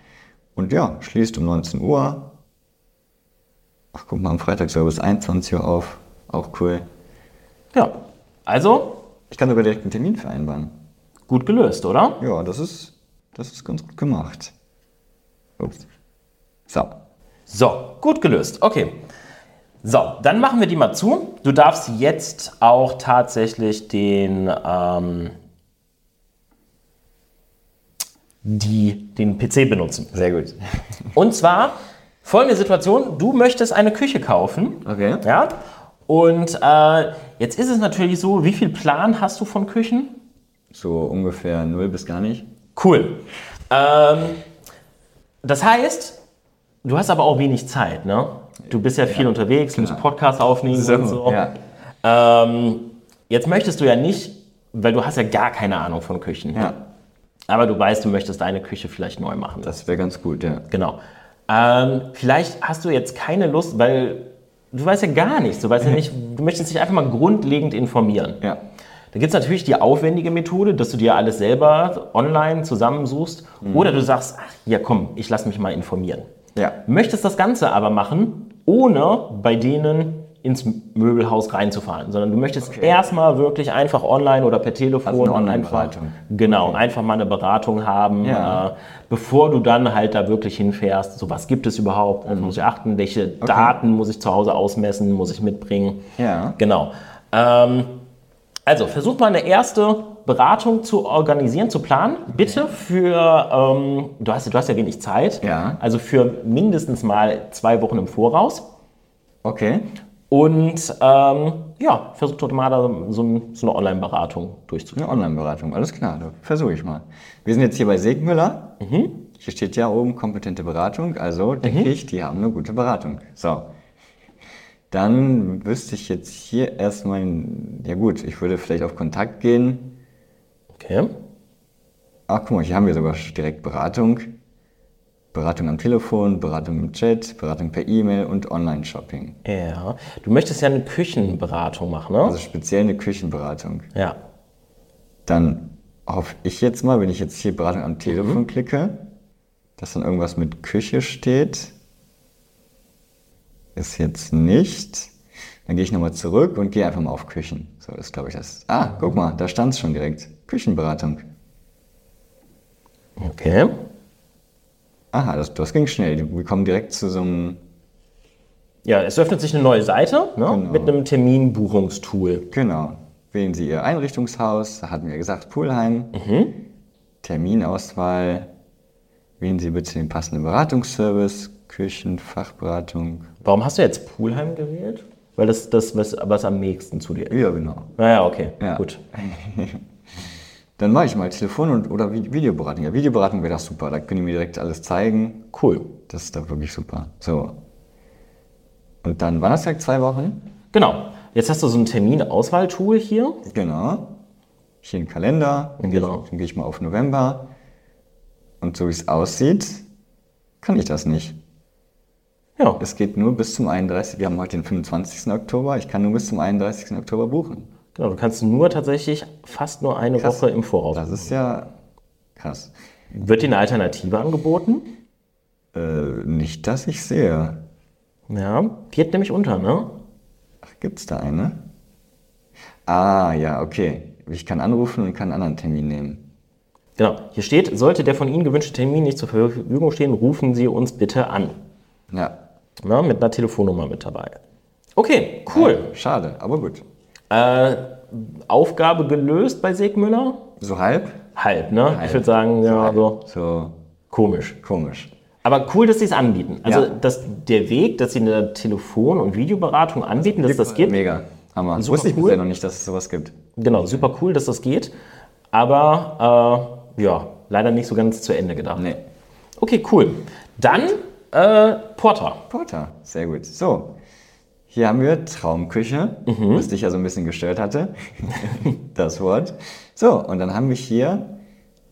Und ja, schließt um 19 Uhr. Ach, guck mal, am Freitag soll bis 21 Uhr auf. Auch cool. Ja. Also, Ich kann sogar direkt einen Termin vereinbaren. gut gelöst, oder? Ja, das ist, das ist ganz gut gemacht. Ups. So. So, gut gelöst. Okay. So, dann machen wir die mal zu. Du darfst jetzt auch tatsächlich den, ähm, die, den PC benutzen. Sehr gut. Und zwar folgende Situation: Du möchtest eine Küche kaufen. Okay. Ja. Und äh, jetzt ist es natürlich so, wie viel Plan hast du von Küchen? So ungefähr null bis gar nicht. Cool. Ähm, das heißt, du hast aber auch wenig Zeit, ne? Du bist ja viel unterwegs, musst Podcast aufnehmen und so. ja. Ähm, jetzt möchtest du ja nicht, weil du hast ja gar keine Ahnung von Küchen. ja, Aber du weißt, du möchtest deine Küche vielleicht neu machen. das wäre ganz gut, ja. Genau. Ähm, vielleicht hast du jetzt keine Lust, weil du weißt ja gar nichts. Du weißt ja nicht, du möchtest dich einfach mal grundlegend informieren. Ja, Da gibt es natürlich die aufwendige Methode, dass du dir alles selber online zusammensuchst. Oder du sagst, ach ja komm, ich lass mich mal informieren. ja, Möchtest das Ganze aber machen, ohne bei denen ins Möbelhaus reinzufahren, sondern du möchtest erstmal wirklich einfach online oder per Telefon Also eine einfach, Online-Beratung. genau, einfach mal eine Beratung haben, Ja. äh, bevor du dann halt da wirklich hinfährst. So was gibt es überhaupt? Mhm. Muss ich achten? Welche Daten muss ich zu Hause ausmessen? Muss ich mitbringen? Ja. Genau. Ähm, also versuch mal eine erste Beratung zu organisieren, zu planen. Bitte für, ähm, du, hast, du hast ja wenig Zeit, Ja. also für mindestens mal zwei Wochen im Voraus. okay. Und ähm, ja, versuch dort mal da so, so eine Online-Beratung durchzuführen. Eine Online-Beratung, alles klar, versuche ich mal. Wir sind jetzt hier bei Segmüller. Hier steht ja oben kompetente Beratung, also denke ich, die haben eine gute Beratung. So. Dann wüsste ich jetzt hier erstmal, ja gut, ich würde vielleicht auf Kontakt gehen. Okay. Ach, guck mal, hier haben wir sogar direkt Beratung. Beratung am Telefon, Beratung im Chat, Beratung per E-Mail und Online-Shopping. Ja. Du möchtest ja eine Küchenberatung machen, ne? Also speziell eine Küchenberatung. ja. Dann hoffe ich jetzt mal, wenn ich jetzt hier Beratung am Telefon klicke, dass dann irgendwas mit Küche steht. Ist jetzt nicht. Dann gehe ich nochmal zurück und gehe einfach mal auf Küchen. So, das glaube ich das. Ah, guck mal, da stand es schon direkt. Küchenberatung. Okay. Aha, das, das ging schnell. Wir kommen direkt zu so einem, Ja, es öffnet sich eine neue Seite ne? Genau. mit einem Terminbuchungstool. genau. Wählen Sie Ihr Einrichtungshaus, da hatten wir gesagt Poolheim. Terminauswahl. Wählen Sie bitte den passenden Beratungsservice, Küchen, Fachberatung. Warum hast du jetzt Poolheim gewählt? Weil das das, was, was am nächsten zu dir ist. Ja, genau. Naja, okay, Ja. gut. Dann mache ich mal Telefon- und, oder Vi- Videoberatung. Ja, Videoberatung wäre das super. Da können die mir direkt alles zeigen. Cool. Das ist da wirklich super. So. Und dann war das direkt zwei Wochen. Genau. Jetzt hast du so ein Terminauswahltool hier. Genau. Hier ein Kalender. Dann gehe Genau. ich, dann gehe ich mal auf November. Und so wie es aussieht, kann ich das nicht. Ja, Es geht nur bis zum 31. Wir haben heute den 25. Oktober. Ich kann nur bis zum 31. Oktober buchen. Genau. Du kannst nur tatsächlich fast nur eine Krass. Woche im Voraus. Das ist ja krass. Wird dir eine Alternative angeboten? Äh, nicht, dass ich sehe. Ja, geht nämlich unter, ne? Ach, gibt's da eine? Ah, ja, okay. Ich kann anrufen und kann einen anderen Termin nehmen. Genau. Hier steht, sollte der von Ihnen gewünschte Termin nicht zur Verfügung stehen, rufen Sie uns bitte an. Ja. Na, mit einer Telefonnummer mit dabei. Okay, cool. Schade, aber gut. Äh, Aufgabe gelöst bei Segmüller? So halb? Halb, ne? Halb. Ich würde sagen, ja, so So komisch. komisch. Aber cool, dass sie es anbieten. Also Ja. dass der Weg, dass sie eine Telefon- und Videoberatung anbieten, dass das geht. Mega. Hammer. Super Wusste ich cool. bisher noch nicht, dass es sowas gibt. Genau, super cool, dass das geht. Aber äh, ja, leider nicht so ganz zu Ende gedacht. Nee. Okay, cool. Dann äh, Porter. Porter, sehr gut. So, hier haben wir Traumküche, Mhm. was dich ja so ein bisschen gestört hatte, das Wort. So, und dann haben wir hier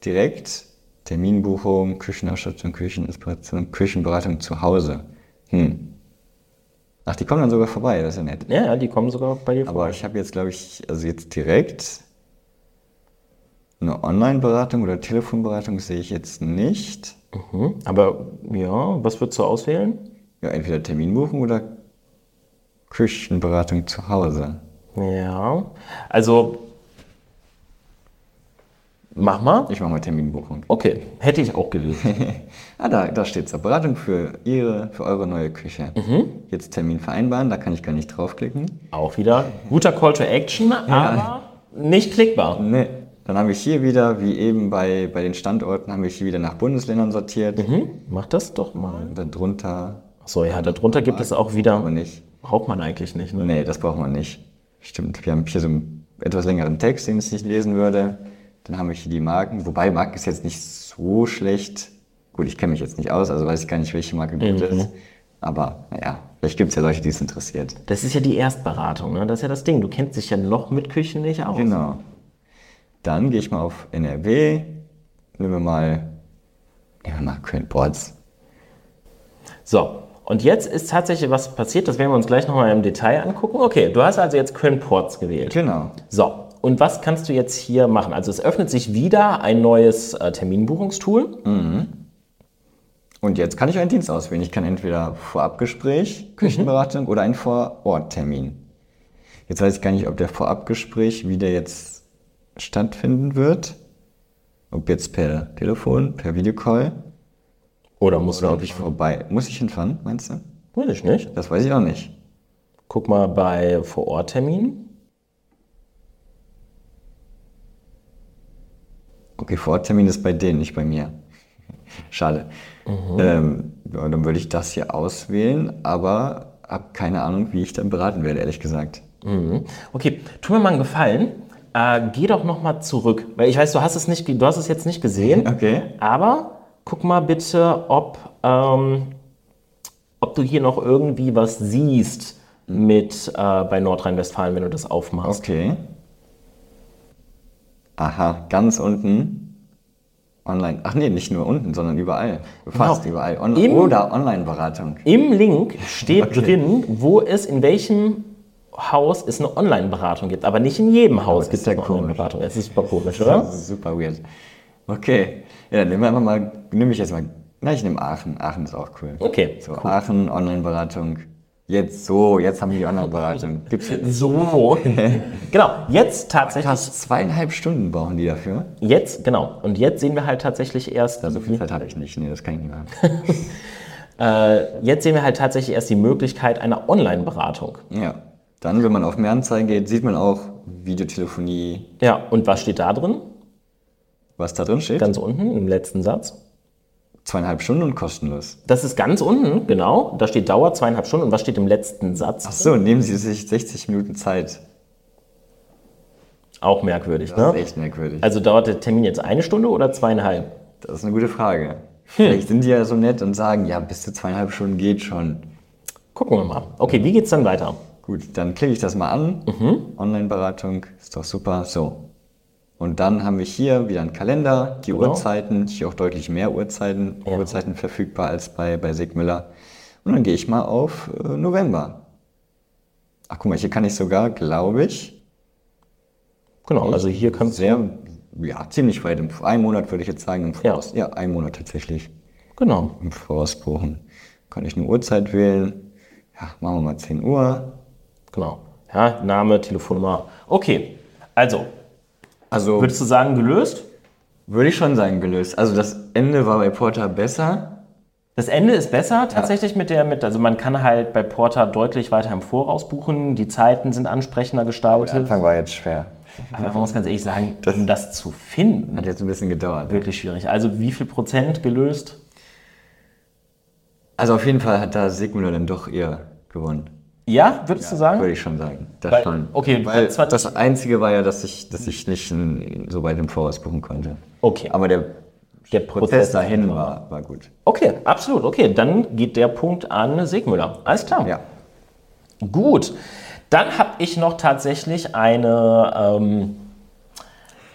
direkt Terminbuchung, Küchenausstattung, Kücheninspiration, Küchenberatung zu Hause. Hm. Ach, die kommen dann sogar vorbei, das ist ja nett. Ja, ja, die kommen sogar bei dir Aber ich habe jetzt, glaube ich, also jetzt direkt eine Online-Beratung oder Telefonberatung sehe ich jetzt nicht. Mhm. Aber ja, was würdest du auswählen? Ja, entweder Terminbuchung oder Küchenberatung zu Hause. Ja, also mach mal. Ich mache mal Terminbuchung. Okay, hätte ich auch gelesen. Ah, da, da steht es. Beratung für Ihre, für eure neue Küche. Jetzt Termin vereinbaren, da kann ich gar nicht draufklicken. auch wieder guter Call to Action, aber nicht klickbar. Nee. Dann habe ich hier wieder, wie eben bei, bei den Standorten, haben wir hier wieder nach Bundesländern sortiert. Mhm. Mach das doch mal. Und dann drunter, So, ja, darunter gibt es auch aber wieder. nicht. Braucht man eigentlich nicht, ne? Nee, das braucht man nicht. Stimmt. Wir haben hier so einen etwas längeren Text, den ich nicht lesen würde. Dann haben wir hier die Marken. Wobei Marken ist jetzt nicht so schlecht. Gut, ich kenne mich jetzt nicht aus, also weiß ich gar nicht, welche Marke gut ist. Aber naja, vielleicht gibt es ja Solche, die es interessiert. Das ist ja die Erstberatung, ne? Das ist ja das Ding. Du kennst dich ja noch mit Küchen nicht aus. Genau. Dann gehe ich mal auf NRW. Nehmen wir mal, nehmen wir mal Köln-Porz. So, und jetzt ist tatsächlich was passiert, das werden wir uns gleich nochmal im Detail angucken. Okay, du hast also jetzt Köln-Ports gewählt. Genau. So, und was kannst du jetzt hier machen? Also es öffnet sich wieder ein neues äh, Terminbuchungstool. Und jetzt kann ich einen Dienst auswählen. Ich kann entweder Vorabgespräch, Küchenberatung oder einen Vororttermin. Jetzt weiß ich gar nicht, ob der Vorabgespräch wieder jetzt stattfinden wird. Ob jetzt per Telefon, per Videocall Oder musst du oder ob ich vorbei. Muss ich hinfahren, meinst du? Weiß ich nicht. Das weiß ich auch nicht. Guck mal bei Vororttermin. Okay, Vororttermin ist bei denen, nicht bei mir. Schade. Ähm, ja, dann würde ich das hier auswählen, aber habe keine Ahnung, wie ich dann beraten werde, ehrlich gesagt. Mhm. Okay, tu mir mal einen Gefallen. Äh, geh doch nochmal zurück. Weil ich weiß, du hast es, nicht, du hast es jetzt nicht gesehen. Okay. Aber guck mal bitte, ob, ähm, ob du hier noch irgendwie was siehst mit äh, bei Nordrhein-Westfalen, wenn du das aufmachst. Okay. Aha, ganz unten. Online. Ach nee, nicht nur unten, sondern überall. Fast Genau. überall. On Im- oder Online-Beratung. Im Link steht Okay. drin, wo es in welchem Haus es eine Online-Beratung gibt. Aber nicht in jedem Haus gibt es eine. Online-Beratung. Es ist super komisch, oder? Das ist super weird. Okay. Ja, dann nehmen wir einfach mal, nehme ich jetzt mal, na, ich nehme Aachen. Aachen ist auch cool. Okay, So, Aachen, Online-Beratung. Jetzt so, jetzt haben wir die Online-Beratung. Gibt's jetzt. So. genau, jetzt tatsächlich. Fast zweieinhalb Stunden brauchen die dafür. Jetzt, genau. Und jetzt sehen wir halt tatsächlich erst, So viel Zeit habe ich nicht. Nee, das kann ich nicht machen. äh, jetzt sehen wir halt tatsächlich erst die Möglichkeit einer Online-Beratung. Ja. Dann, wenn man auf Mehranzeigen geht, sieht man auch Videotelefonie, Ja, und was steht da drin? Was da drin steht. Ganz unten im letzten Satz. zweieinhalb Stunden und kostenlos. Das ist ganz unten, genau. Da steht Dauer zweieinhalb Stunden. Und was steht im letzten Satz? Ach so, nehmen Sie sich 60 Minuten Zeit. Auch merkwürdig, Das ne? ist echt merkwürdig. Also dauert der Termin jetzt eine Stunde oder zweieinhalb? Das ist eine gute Frage. Vielleicht sind die ja so nett und sagen, ja, bis zu zweieinhalb Stunden geht schon. Gucken wir mal. Okay, wie geht's dann weiter? Gut, dann klicke ich das mal an. Online-Beratung, ist doch super. So. Und dann haben wir hier wieder einen Kalender, die Genau. Uhrzeiten, hier auch deutlich mehr Uhrzeiten, Ja. Uhrzeiten verfügbar als bei, bei Sigmüller. Und dann gehe ich mal auf äh, November. Ach, guck mal, hier kann ich sogar, glaube ich, Genau, also hier kannst du. sehr, ja, ziemlich weit im Ein Monat würde ich jetzt sagen im Voraus. Ja, ein Monat tatsächlich Genau. im Voraus buchen. Kann ich eine Uhrzeit wählen. Ja, machen wir mal 10 Uhr. Genau. Ja, Name, Telefonnummer. Okay. Also, Also würdest du sagen, gelöst? würde ich schon sagen gelöst. Also das Ende war bei Porter besser. Das Ende ist besser tatsächlich mit der, mit, also man kann halt bei Porter deutlich weiter im Voraus buchen. Die Zeiten sind ansprechender gestaltet. war jetzt schwer. Aber man muss ganz ehrlich sagen, um das zu finden, Hat jetzt ein bisschen gedauert. wirklich schwierig. Also wie viel Prozent gelöst? Also auf jeden Fall hat da Sigmüller dann doch eher gewonnen. Ja, würdest du sagen? Würde ich schon sagen. Das Weil- schon. okay, weil das Einzige war ja, dass ich, dass ich nicht so weit im Voraus buchen konnte. Okay. Aber der Der Prozess dahin war, war gut. Okay, absolut. Okay, dann geht der Punkt an Segmüller. Alles klar. Ja. Gut. Dann habe ich noch tatsächlich eine, ähm,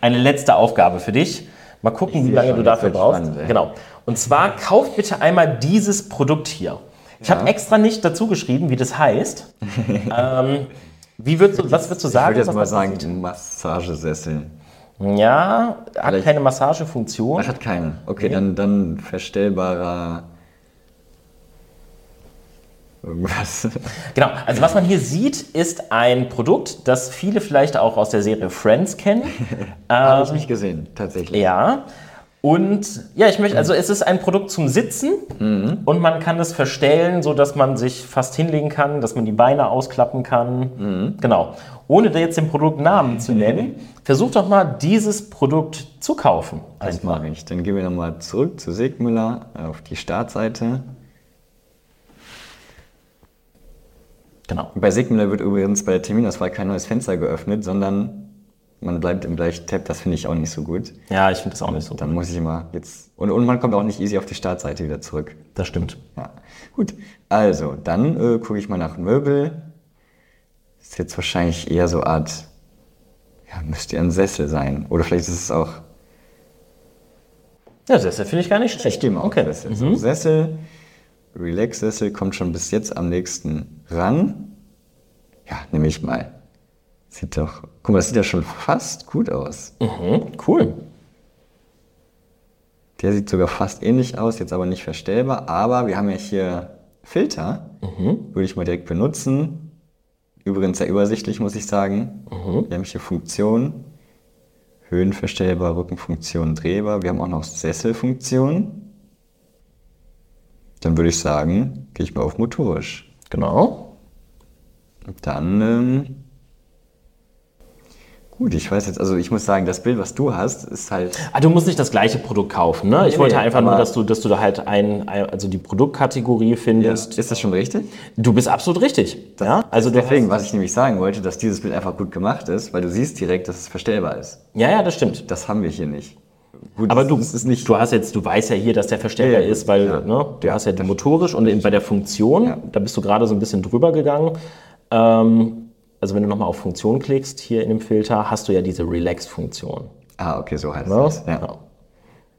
eine letzte Aufgabe für dich. Mal gucken, wie lange schon, du dafür brauchst. spannend, genau. Und zwar kauf bitte einmal dieses Produkt hier. Ich habe extra nicht dazu geschrieben, wie das heißt. ähm, wie würdest du, was würdest du Ich sagen? würde jetzt mal sagen, aussieht? Massagesessel. Ja, hat Vielleicht- keine Massagefunktion. Das hat keine. Okay, dann, dann verstellbarer irgendwas. Genau, also was man hier sieht, ist ein Produkt, das viele vielleicht auch aus der Serie Friends kennen. Habe ich nicht gesehen, tatsächlich. Ja. Und ja, ich möchte, also es ist ein Produkt zum Sitzen und man kann es verstellen, so dass man sich fast hinlegen kann, dass man die Beine ausklappen kann. Genau. Ohne da jetzt den Produktnamen zu nennen, versuch doch mal dieses Produkt zu kaufen. Das mache ich. Dann gehen wir nochmal zurück zu Sigmüller auf die Startseite. Genau. Bei Sigmüller wird übrigens bei der Terminauswahl kein neues Fenster geöffnet, sondern man bleibt im gleichen Tab. Das finde ich auch nicht so gut. Ja, ich finde das auch nicht so. Dann muss ich immer jetzt. Und, und man kommt auch nicht easy auf die Startseite wieder zurück. Das stimmt. Ja. Gut. Also, dann äh, gucke ich mal nach Möbel. Ist jetzt wahrscheinlich eher so Art. Ja, müsste ja ein Sessel sein. Oder vielleicht ist es auch. Ja, das finde ich gar nicht schlecht. Stimmt, Okay. Sessel. So, Sessel. Relax-Sessel kommt schon bis jetzt am nächsten ran. Ja, nehme ich mal. Sieht doch. Guck mal, das sieht ja schon fast gut aus. Mhm, cool. Der sieht sogar fast ähnlich aus, jetzt aber nicht verstellbar. Aber wir haben ja hier Filter. Würde ich mal direkt benutzen. Übrigens sehr übersichtlich, muss ich sagen. Wir haben hier Funktionen. Höhenverstellbar, Rückenfunktion, drehbar. Wir haben auch noch Sesselfunktion. Dann würde ich sagen, gehe ich mal auf motorisch. Genau. Und dann, ähm, gut, ich weiß jetzt, also ich muss sagen, das Bild, was du hast, ist halt, Ah, du musst nicht das gleiche Produkt kaufen, ne? Ich Nee, wollte nee, einfach nur, dass du, dass du da halt ein, ein also die Produktkategorie findest. ist das schon richtig? Du bist absolut richtig. ja? Also Deswegen, was ich nämlich sagen wollte, dass dieses Bild einfach gut gemacht ist, weil du siehst direkt, dass es verstellbar ist. ja, ja, das stimmt. Das haben wir hier nicht. Gut, Aber das- du, das ist nicht. du hast jetzt, du weißt ja hier, dass der verstellbar Ja, ja, ist, weil ja. ne, du hast ja motorisch und in, bei der Funktion, Ja. da bist du gerade so ein bisschen drüber gegangen. Ähm, also wenn du nochmal auf Funktion klickst hier in dem Filter, hast du ja diese Relax-Funktion. Ah, okay, so heißt Ne? es. Ja. Genau.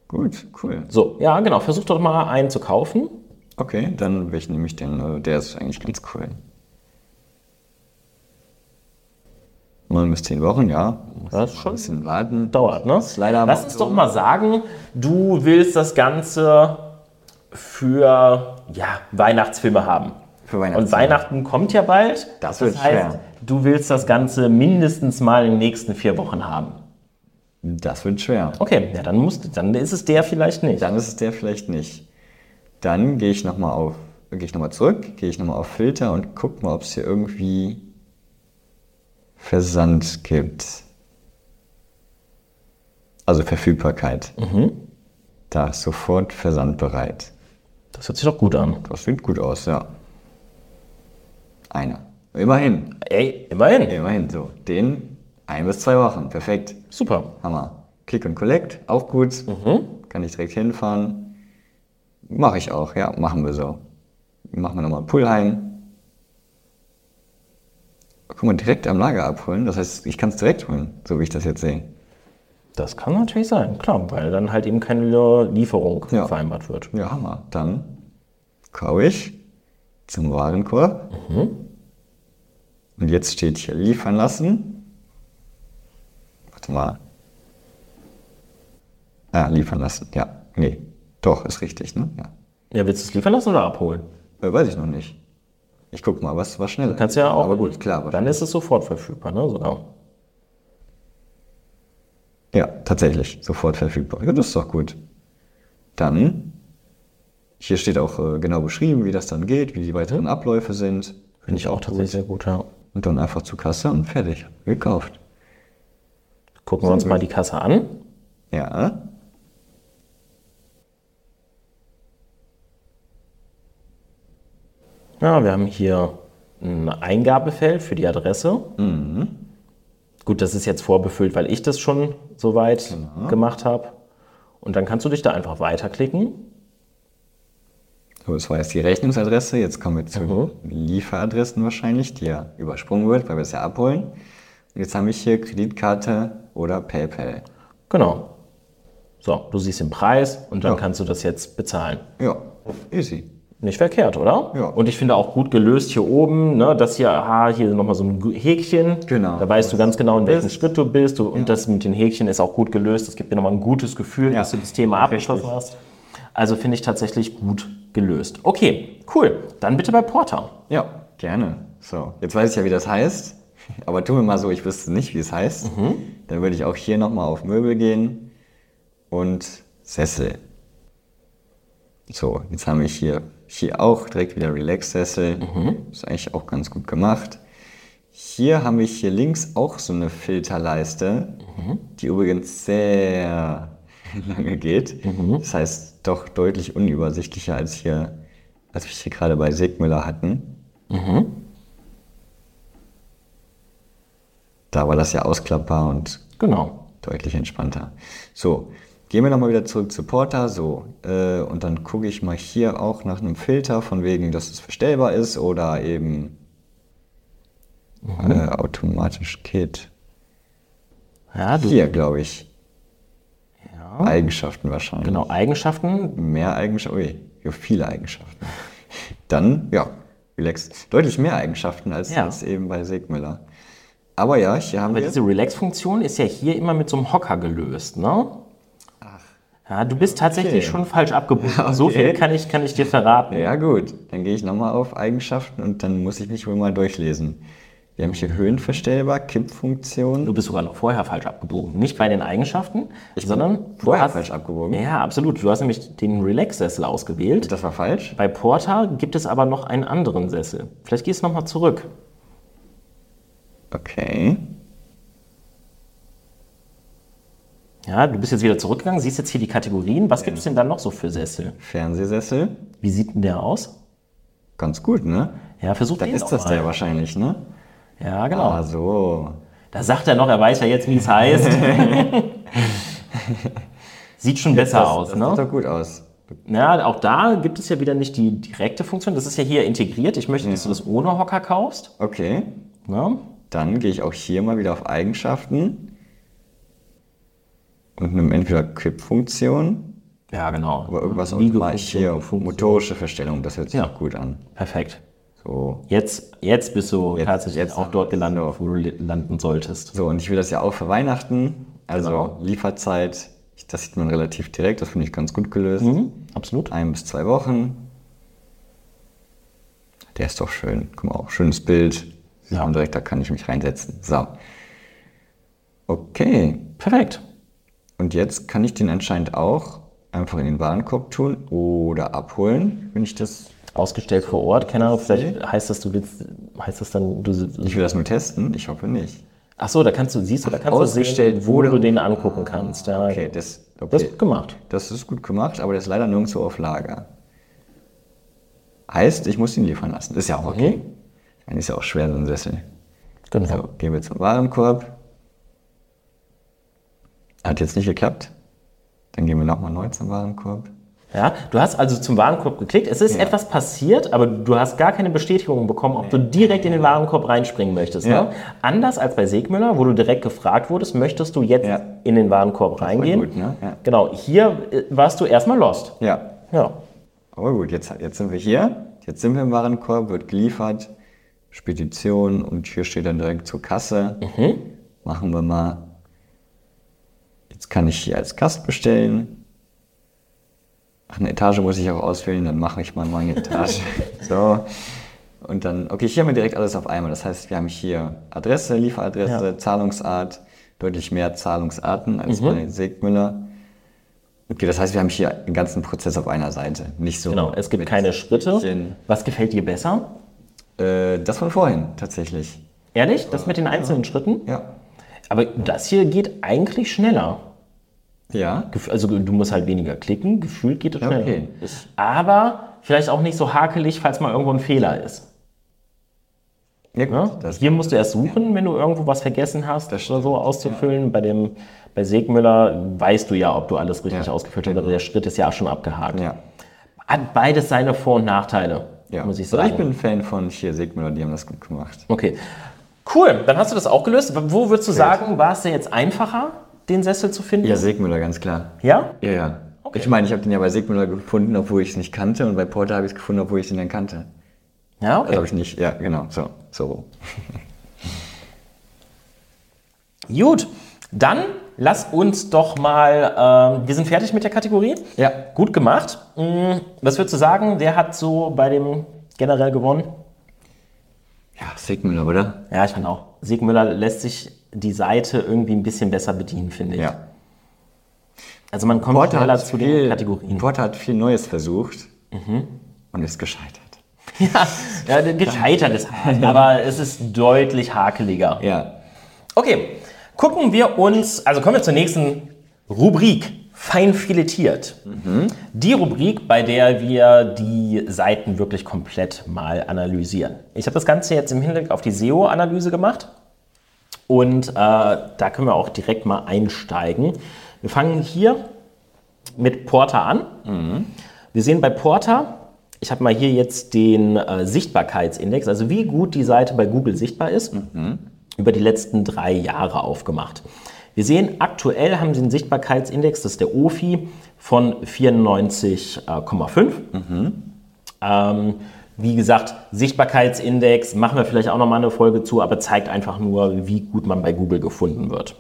Gut, cool. So, ja, genau. Versuch doch mal einen zu kaufen. Okay, dann welchen nehme ich den? äh, Der ist eigentlich ganz cool. Neun bis zehn Wochen, ja. Muss Das ist schon- ein bisschen warten. dauert, ne? ist leider Lass uns so. doch mal sagen, du willst das Ganze für ja, Weihnachtsfilme haben. Für Weihnachten. Und Weihnachten kommt ja bald. Das wird das heißt, schwer. du willst das Ganze mindestens mal in den nächsten vier Wochen haben. Das wird schwer. Okay, ja, dann, musst, dann ist es der vielleicht nicht. Dann ist es der vielleicht nicht. Dann gehe ich nochmal auf, gehe ich nochmal zurück, gehe ich nochmal auf Filter und guck mal, ob es hier irgendwie Versand gibt. Also Verfügbarkeit. Da ist sofort versandbereit. Das hört sich doch gut an. Das sieht gut aus, ja. Einer. Immerhin. Ey, immerhin. Immerhin, so. Den ein bis zwei Wochen. Perfekt. Super. Hammer. Click und Collect, auch gut. Kann ich direkt hinfahren. Mache ich auch, ja, machen wir so. Machen wir nochmal Pullheim. Guck mal, direkt am Lager abholen. Das heißt, ich kann es direkt holen, so wie ich das jetzt sehe. Das kann natürlich sein, klar, weil dann halt eben keine Lieferung Ja. vereinbart wird. Ja, Hammer. Dann kaufe ich zum Warenkorb. Und jetzt steht hier liefern lassen. Warte mal. Ah, liefern lassen, ja. Nee, doch, ist richtig, ne? Ja. Ja, willst du es liefern lassen oder abholen? Äh, weiß ich noch nicht. Ich guck mal, was war schneller. Kannst du ja auch. Aber gut, klar. Dann ist es sofort verfügbar, ne? Sogar. Ja, tatsächlich, sofort verfügbar. Ja, das ist doch gut. Dann, hier steht auch äh, genau beschrieben, wie das dann geht, wie die weiteren Abläufe sind. Finde ich auch tatsächlich sehr gut, ja. Und dann einfach zur Kasse und fertig. Gekauft. Gucken wir uns mal die Kasse an. Ja. Ja, wir haben hier ein Eingabefeld für die Adresse. Gut, das ist jetzt vorbefüllt, weil ich das schon soweit gemacht habe. Und dann kannst du dich da einfach weiterklicken. So, das war jetzt die Rechnungsadresse. Jetzt kommen wir zu Lieferadressen wahrscheinlich, die ja übersprungen wird, weil wir es ja abholen. Und jetzt habe ich hier Kreditkarte oder PayPal. Genau. So, du siehst den Preis und dann Ja. kannst du das jetzt bezahlen. Ja, easy. Nicht verkehrt, oder? Ja. Und ich finde auch gut gelöst hier oben, ne, das hier, aha, hier nochmal so ein Häkchen. Genau. Da weißt du ganz genau, in welchem. Schritt du bist. Du, Und das mit den Häkchen ist auch gut gelöst. Das gibt dir nochmal ein gutes Gefühl, Ja. dass du das Thema abgeschlossen hast. Also finde ich tatsächlich gut gelöst. Okay, cool. Dann bitte bei Porter. Ja, gerne. So, jetzt weiß ich ja, wie das heißt. Aber tun wir mal so, ich wüsste nicht, wie es heißt. Dann würde ich auch hier nochmal auf Möbel gehen und Sessel. So, jetzt haben wir hier, hier auch direkt wieder Relax-Sessel. Ist eigentlich auch ganz gut gemacht. Hier haben wir hier links auch so eine Filterleiste, die übrigens sehr lange geht. Das heißt, doch deutlich unübersichtlicher als hier, als wir hier gerade bei Segmüller hatten. Da war das ja ausklappbar und Genau. deutlich entspannter. So, gehen wir nochmal wieder zurück zu Porta. So, äh, und dann gucke ich mal hier auch nach einem Filter, von wegen, dass es verstellbar ist oder eben äh, automatisch geht. Ja, Hier, glaube ich. Ja. Eigenschaften wahrscheinlich. Genau, Eigenschaften. Mehr Eigenschaften. Ui, ja, viele Eigenschaften. Dann, ja, relax. Deutlich mehr Eigenschaften als, Ja. als eben bei Segmüller. Aber ja, hier haben Aber wir. diese Relax-Funktion ist ja hier immer mit so einem Hocker gelöst, ne? Ja, du bist tatsächlich Okay. schon falsch abgebogen. Ja, So okay. viel kann ich, kann ich dir verraten. Ja, gut. Dann gehe ich nochmal auf Eigenschaften und dann muss ich mich wohl mal durchlesen. Wir haben hier höhenverstellbar, Kippfunktion. Du bist sogar noch vorher falsch abgebogen. Nicht bei den Eigenschaften, sondern du vorher falsch abgebogen. Ja, absolut. Du hast nämlich den Relax-Sessel ausgewählt. Das war falsch? Bei Porter gibt es aber noch einen anderen Sessel. Vielleicht gehst du nochmal zurück. Okay. Ja, du bist jetzt wieder zurückgegangen, siehst jetzt hier die Kategorien. Was gibt es denn dann noch so für Sessel? Fernsehsessel. Wie sieht denn der aus? Ganz gut, ne? Ja, versuch Dann den ist das mal. der wahrscheinlich, ne? Ja, genau. Ah, so. Da sagt er noch, er weiß ja jetzt, wie es heißt. Sieht schon besser das, aus, das ne? sieht doch gut aus. Ja, auch da gibt es ja wieder nicht die direkte Funktion. Das ist ja hier integriert. Ich möchte, dass du das ohne Hocker kaufst. Okay. Ne? Dann gehe ich auch hier mal wieder auf Eigenschaften und nimm entweder Kippfunktion Ja, genau. oder irgendwas Liegefunktion, mal hier. Motorische Verstellung, das hört sich Ja. auch gut an. Perfekt. So. Jetzt, jetzt bist du Jetzt- tatsächlich jetzt auch dort gelandet, wo du landen solltest. So, und ich will das ja auch für Weihnachten. Also Genau. Lieferzeit, das sieht man relativ direkt, das finde ich ganz gut gelöst. Mhm, absolut. Ein bis zwei Wochen. Der ist doch schön. Guck mal, auch schönes Bild. Ja. man direkt, da kann ich mich reinsetzen. So. Okay. Perfekt. Und jetzt kann ich den anscheinend auch einfach in den Warenkorb tun oder abholen, wenn ich das. Ausgestellt vor Ort, keine Ahnung, vielleicht heißt das, du willst, heißt das dann, du, Ich will das nur testen, ich hoffe nicht. Ach so, da kannst du, siehst du, da kannst du Ausgestellt sehen, wo du den angucken kannst. Ja, Okay, das, okay. Das ist gut gemacht. Das ist gut gemacht, aber der ist leider nirgendwo auf Lager. Heißt, ich muss ihn liefern lassen. Ist ja auch okay. Mhm. Dann ist ja auch schwer, so ein Sessel. Genau. So, gehen wir zum Warenkorb. Hat jetzt nicht geklappt. Dann gehen wir nochmal neu zum Warenkorb. Ja, du hast also zum Warenkorb geklickt. Es ist Ja. etwas passiert, aber du hast gar keine Bestätigung bekommen, ob du direkt in den Warenkorb reinspringen möchtest. Ja. Ne? Anders als bei Segmüller, wo du direkt gefragt wurdest, möchtest du jetzt Ja. in den Warenkorb reingehen. gut, ne? Ja. Genau, hier äh, warst du erstmal lost. Ja, Ja. aber gut, jetzt, jetzt sind wir hier. Jetzt sind wir im Warenkorb, wird geliefert. Spedition und hier steht dann direkt zur Kasse. Machen wir mal. Jetzt kann ich hier als Gast bestellen. Ach, eine Etage muss ich auch auswählen, dann mache ich mal eine Etage. so. Und dann, okay, hier haben wir direkt alles auf einmal. Das heißt, wir haben hier Adresse, Lieferadresse, Ja. Zahlungsart, deutlich mehr Zahlungsarten als bei Segmüller. Okay, das heißt, wir haben hier den ganzen Prozess auf einer Seite. Nicht so. Genau, es gibt keine Schritte. Was gefällt dir besser? Äh, das von vorhin, tatsächlich. Ehrlich? Das mit den einzelnen Schritten? Ja. Aber das hier geht eigentlich schneller. Ja. Also du musst halt weniger klicken, gefühlt geht es Ja, schneller. okay. Aber vielleicht auch nicht so hakelig, falls mal irgendwo ein Fehler ist. Ja, gut. Ne? Das, Hier musst du erst suchen, wenn du irgendwo was vergessen hast Das oder so auszufüllen. Bei, dem, bei Segmüller weißt du ja, ob du alles richtig Ja. ausgefüllt hast. Der Schritt ist ja auch schon abgehakt. ja. Hat beides seine Vor- und Nachteile, ja. muss ich Also sagen. ich bin ein Fan von hier Segmüller, die haben das gut gemacht. okay. Cool, dann hast du das auch gelöst. Wo würdest du sagen, war es dir jetzt einfacher, den Sessel zu finden? Ja, Segmüller, ganz klar. Ja? Ja, ja. Okay. Ich meine, ich habe den ja bei Segmüller gefunden, obwohl ich es nicht kannte. Und bei Porter habe ich es gefunden, obwohl ich den dann kannte. Ja, Also okay. habe ich nicht, ja, genau, so. so. Gut, dann lass uns doch mal, ähm, wir sind fertig mit der Kategorie. Ja. Gut gemacht. Mm, Was würdest du sagen, wer hat so bei dem generell gewonnen? Ja, Segmüller, oder? Ja, ich fand auch. Siegmüller lässt sich die Seite irgendwie ein bisschen besser bedienen, finde ich. Ja. Also man kommt Porter schneller hat, zu den viel, Kategorien. Porter hat viel Neues versucht und ist gescheitert. Ja, ja gescheitert ist hart, aber es ist deutlich hakeliger. Ja. Okay, gucken wir uns, also kommen wir zur nächsten Rubrik. Fein filetiert. Die Rubrik, bei der wir die Seiten wirklich komplett mal analysieren. Ich habe das Ganze jetzt im Hinblick auf die SEO-Analyse gemacht und äh, da können wir auch direkt mal einsteigen. Wir fangen hier mit Porter an. Wir sehen bei Porter, ich habe mal hier jetzt den äh, Sichtbarkeitsindex, also wie gut die Seite bei Google sichtbar ist, über die letzten drei Jahre aufgemacht. Wir sehen, aktuell haben sie einen Sichtbarkeitsindex, das ist der OFI, von 94,5. Ähm, wie gesagt, Sichtbarkeitsindex, machen wir vielleicht auch nochmal eine Folge zu, aber zeigt einfach nur, wie gut man bei Google gefunden wird.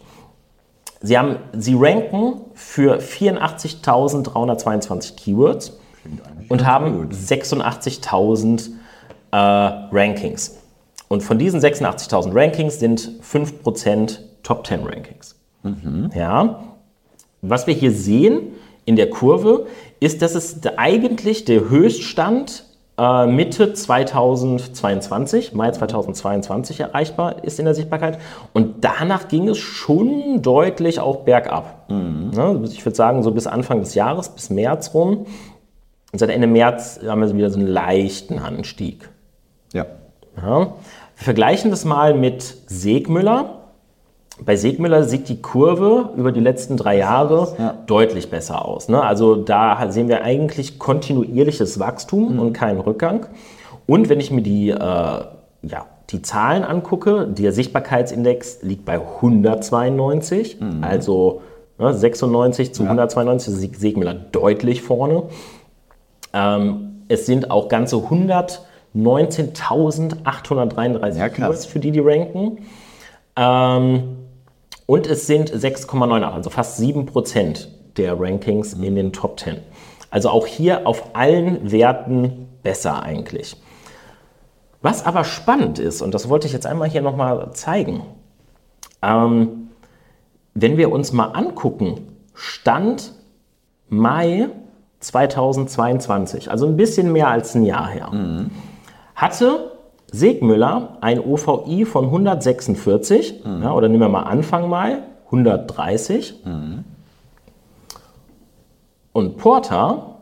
Sie, haben, sie ranken für 84.322 Keywords und haben 86.000 äh, Rankings. Und von diesen 86.000 Rankings sind 5% Top 10 Rankings. Ja. Was wir hier sehen in der Kurve ist, dass es eigentlich der Höchststand äh, Mitte 2022, Mai 2022 erreichbar ist in der Sichtbarkeit. Und danach ging es schon deutlich auch bergab. Ne, ich würde sagen, so bis Anfang des Jahres, bis März rum. Und seit Ende März haben wir wieder so einen leichten Anstieg. Ja. Ja. Wir vergleichen das mal mit Segmüller. Bei Segmüller sieht die Kurve über die letzten drei Jahre Ja. deutlich besser aus. Ne? Also da sehen wir eigentlich kontinuierliches Wachstum und keinen Rückgang. Und wenn ich mir die, äh, ja, die Zahlen angucke, der Sichtbarkeitsindex liegt bei 192, also ne, 96 zu 192, ist Segmüller deutlich vorne. Ähm, es sind auch ganze 119.833 Ja. Keywords, für die die ranken. Ähm, und es sind 6,98, also fast 7% der Rankings in den Top 10. Also auch hier auf allen Werten besser eigentlich. Was aber spannend ist, und das wollte ich jetzt einmal hier nochmal zeigen, ähm, wenn wir uns mal angucken, Stand Mai 2022, also ein bisschen mehr als ein Jahr her, hatte Segmüller ein OVI von 146, ja, oder nehmen wir mal Anfang mal, 130. Und Porter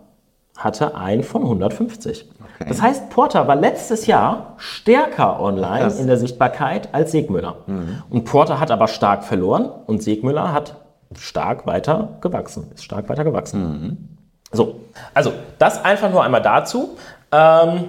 hatte ein von 150. Okay. Das heißt, Porter war letztes Jahr stärker online Krass. in der Sichtbarkeit als Segmüller. Und Porter hat aber stark verloren und Segmüller hat stark weiter gewachsen, ist stark weiter gewachsen. So, also das einfach nur einmal dazu. Ähm,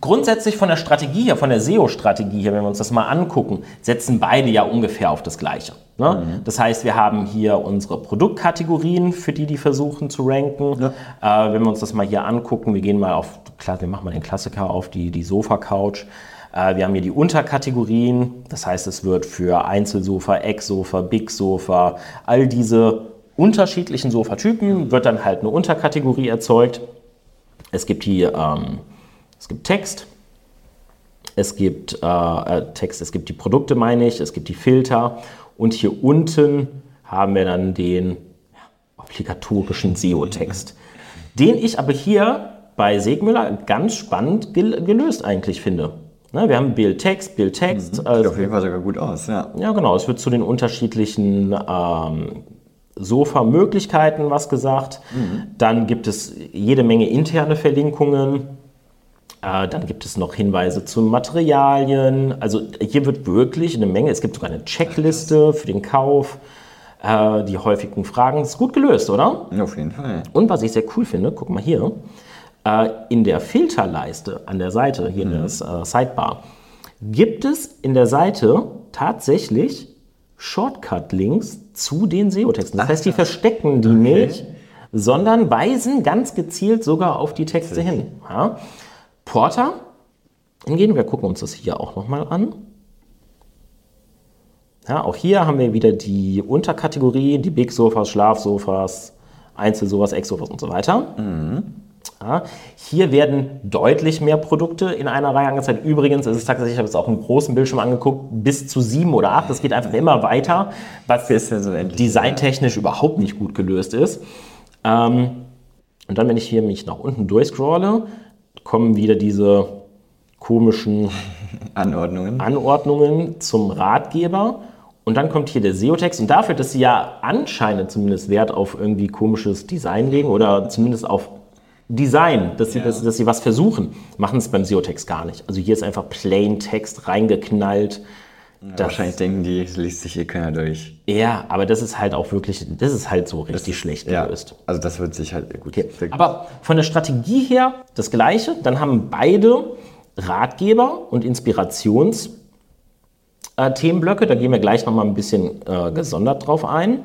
grundsätzlich von der Strategie her, von der SEO-Strategie her, wenn wir uns das mal angucken, setzen beide ja ungefähr auf das Gleiche. Ne? Das heißt, wir haben hier unsere Produktkategorien, für die die versuchen zu ranken. Äh, wenn wir uns das mal hier angucken, wir gehen mal auf, klar, wir machen mal den Klassiker auf, die, die Sofa-Couch. Äh, wir haben hier die Unterkategorien, das heißt, es wird für Einzelsofa, Ecksofa, Big Sofa, all diese unterschiedlichen Sofatypen wird dann halt eine Unterkategorie erzeugt. Es gibt hier ähm, es gibt Text, es gibt äh, äh, Text, es gibt die Produkte, meine ich, es gibt die Filter und hier unten haben wir dann den obligatorischen SEO-Text, den ich aber hier bei Segmüller ganz spannend gel gelöst eigentlich finde. Ne, wir haben Bild, Text, Bild, Text. Sieht äh, auf jeden Fall sogar gut aus, ja. ja, genau. Es wird zu den unterschiedlichen ähm, Sofa-Möglichkeiten was gesagt. Dann gibt es jede Menge interne Verlinkungen. Äh, dann gibt es noch Hinweise zu Materialien. Also hier wird wirklich eine Menge. Es gibt sogar eine Checkliste für den Kauf. Äh, die häufigen Fragen. ist gut gelöst, oder? Auf jeden Fall. Und was ich sehr cool finde, guck mal hier, äh, in der Filterleiste an der Seite, hier in der Sidebar, gibt es in der Seite tatsächlich Shortcut-Links zu den SEO-Texten. Das heißt, die verstecken die nicht, sondern weisen ganz gezielt sogar auf die Texte hin. Ja. Porter, hingehen, wir gucken uns das hier auch nochmal an. Ja, auch hier haben wir wieder die Unterkategorie, die Big Sofas, Schlafsofas, Einzelsofas, Ecksofas und so weiter. Ja, hier werden deutlich mehr Produkte in einer Reihe angezeigt. Übrigens ist es tatsächlich, ich habe es auch im großen Bildschirm angeguckt, bis zu sieben oder acht. Das geht einfach immer weiter, was ja so designtechnisch überhaupt nicht gut gelöst ist. Ähm, und dann, wenn ich hier mich nach unten durchscrolle, kommen wieder diese komischen Anordnungen. Anordnungen zum Ratgeber. Und dann kommt hier der SEO-Text. Und dafür, dass sie ja anscheinend zumindest Wert auf irgendwie komisches Design legen oder zumindest auf Design, dass sie, Ja. dass, dass sie was versuchen, machen es beim SEO-Text gar nicht. Also hier ist einfach Plain Text reingeknallt. Das- Wahrscheinlich denken die, es liest sich eh keiner durch. Ja, aber das ist halt auch wirklich, das ist halt so richtig schlecht Ja, gelöst. also das wird sich halt gut. Okay. Aber von der Strategie her das Gleiche. Dann haben beide Ratgeber und Inspirationsthemenblöcke. Äh, Themenblöcke. da gehen wir gleich nochmal ein bisschen äh, gesondert drauf ein.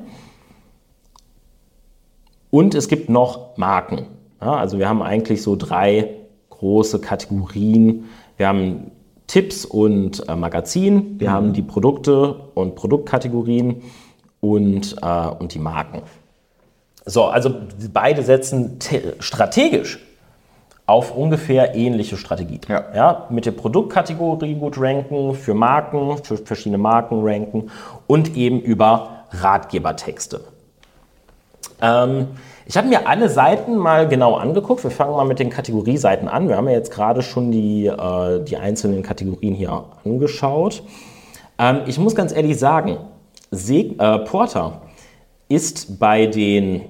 Und es gibt noch Marken. Ja, also wir haben eigentlich so drei große Kategorien. Wir haben Tipps und äh, Magazin, wir haben die Produkte und Produktkategorien und, äh, und die Marken. So, also beide setzen te- strategisch auf ungefähr ähnliche Strategien. Ja. mit der Produktkategorie gut ranken, für Marken, für verschiedene Marken ranken und eben über Ratgebertexte. Ähm, ich habe mir alle Seiten mal genau angeguckt. Wir fangen mal mit den Kategorieseiten an. Wir haben ja jetzt gerade schon die, äh, die einzelnen Kategorien hier angeschaut. Ähm, ich muss ganz ehrlich sagen, Se äh, Porter ist bei den,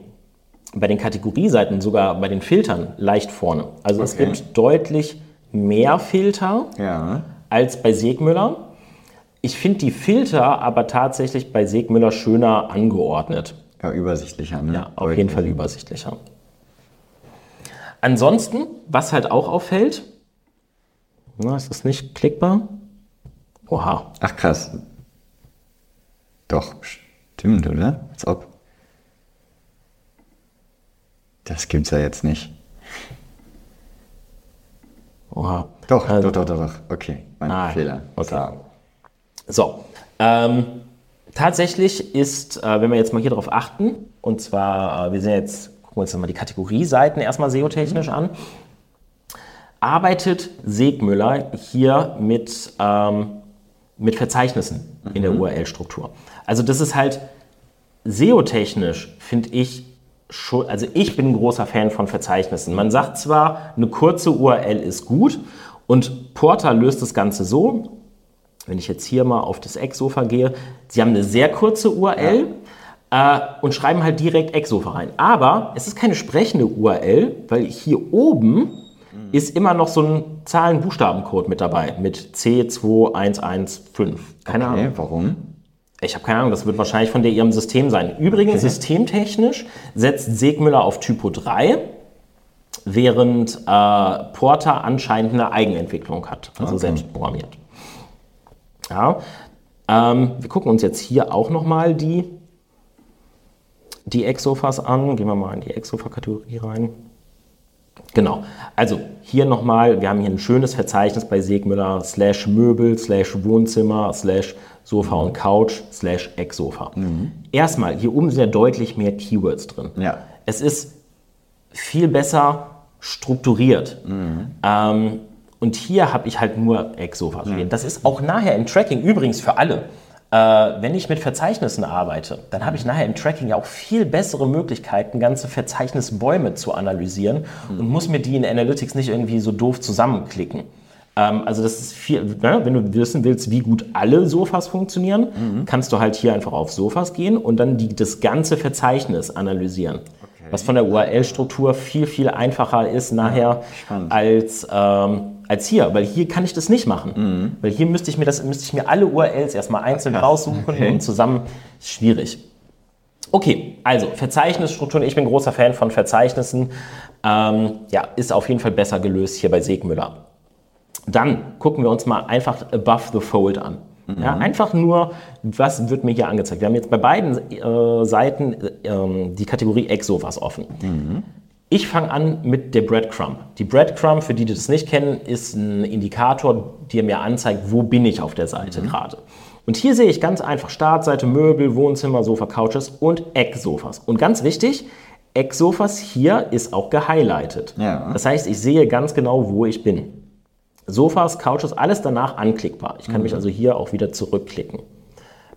bei den Kategorieseiten, sogar bei den Filtern, leicht vorne. Also es Okay. gibt deutlich mehr Filter Ja. als bei Segmüller. Ich finde die Filter aber tatsächlich bei Segmüller schöner angeordnet. Ja, übersichtlicher, ne? Ja, auf jeden Fall übersichtlicher. Ansonsten, was halt auch auffällt, na, ist das nicht klickbar? Oha, Ach krass. Doch, stimmt, oder? Als ob. Das gibt's ja jetzt nicht. oha. Doch, Also- doch, doch, doch, doch. Okay, mein Ah, Fehler. okay. So, ähm, tatsächlich ist, äh, wenn wir jetzt mal hier drauf achten, und zwar, äh, wir sehen jetzt, gucken wir uns mal die Kategorieseiten erstmal SEO-technisch an, arbeitet Segmüller hier mit, ähm, mit Verzeichnissen in der URL-Struktur. Also das ist halt SEO-technisch, finde ich, schon, also ich bin ein großer Fan von Verzeichnissen. Man sagt zwar, eine kurze URL ist gut Und Porter löst das Ganze so, wenn ich jetzt hier mal auf das Ecksofa gehe, sie haben eine sehr kurze URL äh, und schreiben halt direkt Ecksofa rein. Aber es ist keine sprechende URL, weil hier oben ist immer noch so ein Zahlen-Buchstaben-Code mit dabei, mit C2115. Keine Okay, Ahnung. warum? Ich habe keine Ahnung, das wird wahrscheinlich von der, ihrem System sein. Übrigens, systemtechnisch setzt Segmüller auf Typo 3, während äh, Porter anscheinend eine Eigenentwicklung hat, also Okay. selbst programmiert. Ja, ähm, wir gucken uns jetzt hier auch nochmal die, die Exofas an. Gehen wir mal in die Exofa-Kategorie rein. Genau. Also hier nochmal, wir haben hier ein schönes Verzeichnis bei Segmüller, slash Möbel, slash Wohnzimmer, slash Sofa und Couch, slash Ecksofa. Erstmal, hier oben sind ja deutlich mehr Keywords drin. Ja. Es ist viel besser strukturiert. Ähm, und hier habe ich halt nur Ecksofa stehen. Das ist auch nachher im Tracking übrigens für alle. Äh, wenn ich mit Verzeichnissen arbeite, dann habe ich nachher im Tracking ja auch viel bessere Möglichkeiten, ganze Verzeichnisbäume zu analysieren und muss mir die in Analytics nicht irgendwie so doof zusammenklicken. Ähm, also das ist viel, ne? wenn du wissen willst, wie gut alle Sofas funktionieren, kannst du halt hier einfach auf Sofas gehen und dann die, das ganze Verzeichnis analysieren. Was von der URL-Struktur viel, viel einfacher ist nachher spannend. als, ähm, als hier, weil hier kann ich das nicht machen. Weil hier müsste ich mir das, müsste ich mir alle URLs erstmal einzeln krass. raussuchen Okay. und zusammen ist schwierig. Okay, also Verzeichnisstrukturen. Ich bin großer Fan von Verzeichnissen. Ähm, ja, ist auf jeden Fall besser gelöst hier bei Segmüller. Dann gucken wir uns mal einfach Above the Fold an. Ja, einfach nur, was wird mir hier angezeigt? Wir haben jetzt bei beiden äh, Seiten äh, die Kategorie Ex-Sofas offen. Ich fange an mit der Breadcrumb. Die Breadcrumb, für die, die das nicht kennen, ist ein Indikator, der mir anzeigt, wo bin ich auf der Seite gerade. Und hier sehe ich ganz einfach Startseite, Möbel, Wohnzimmer, Sofa, Couches und Ecksofas. Und ganz wichtig, Ecksofas hier ist auch gehighlightet. Ja. Das heißt, ich sehe ganz genau, wo ich bin. Sofas, Couches, alles danach anklickbar. Ich kann mich also hier auch wieder zurückklicken.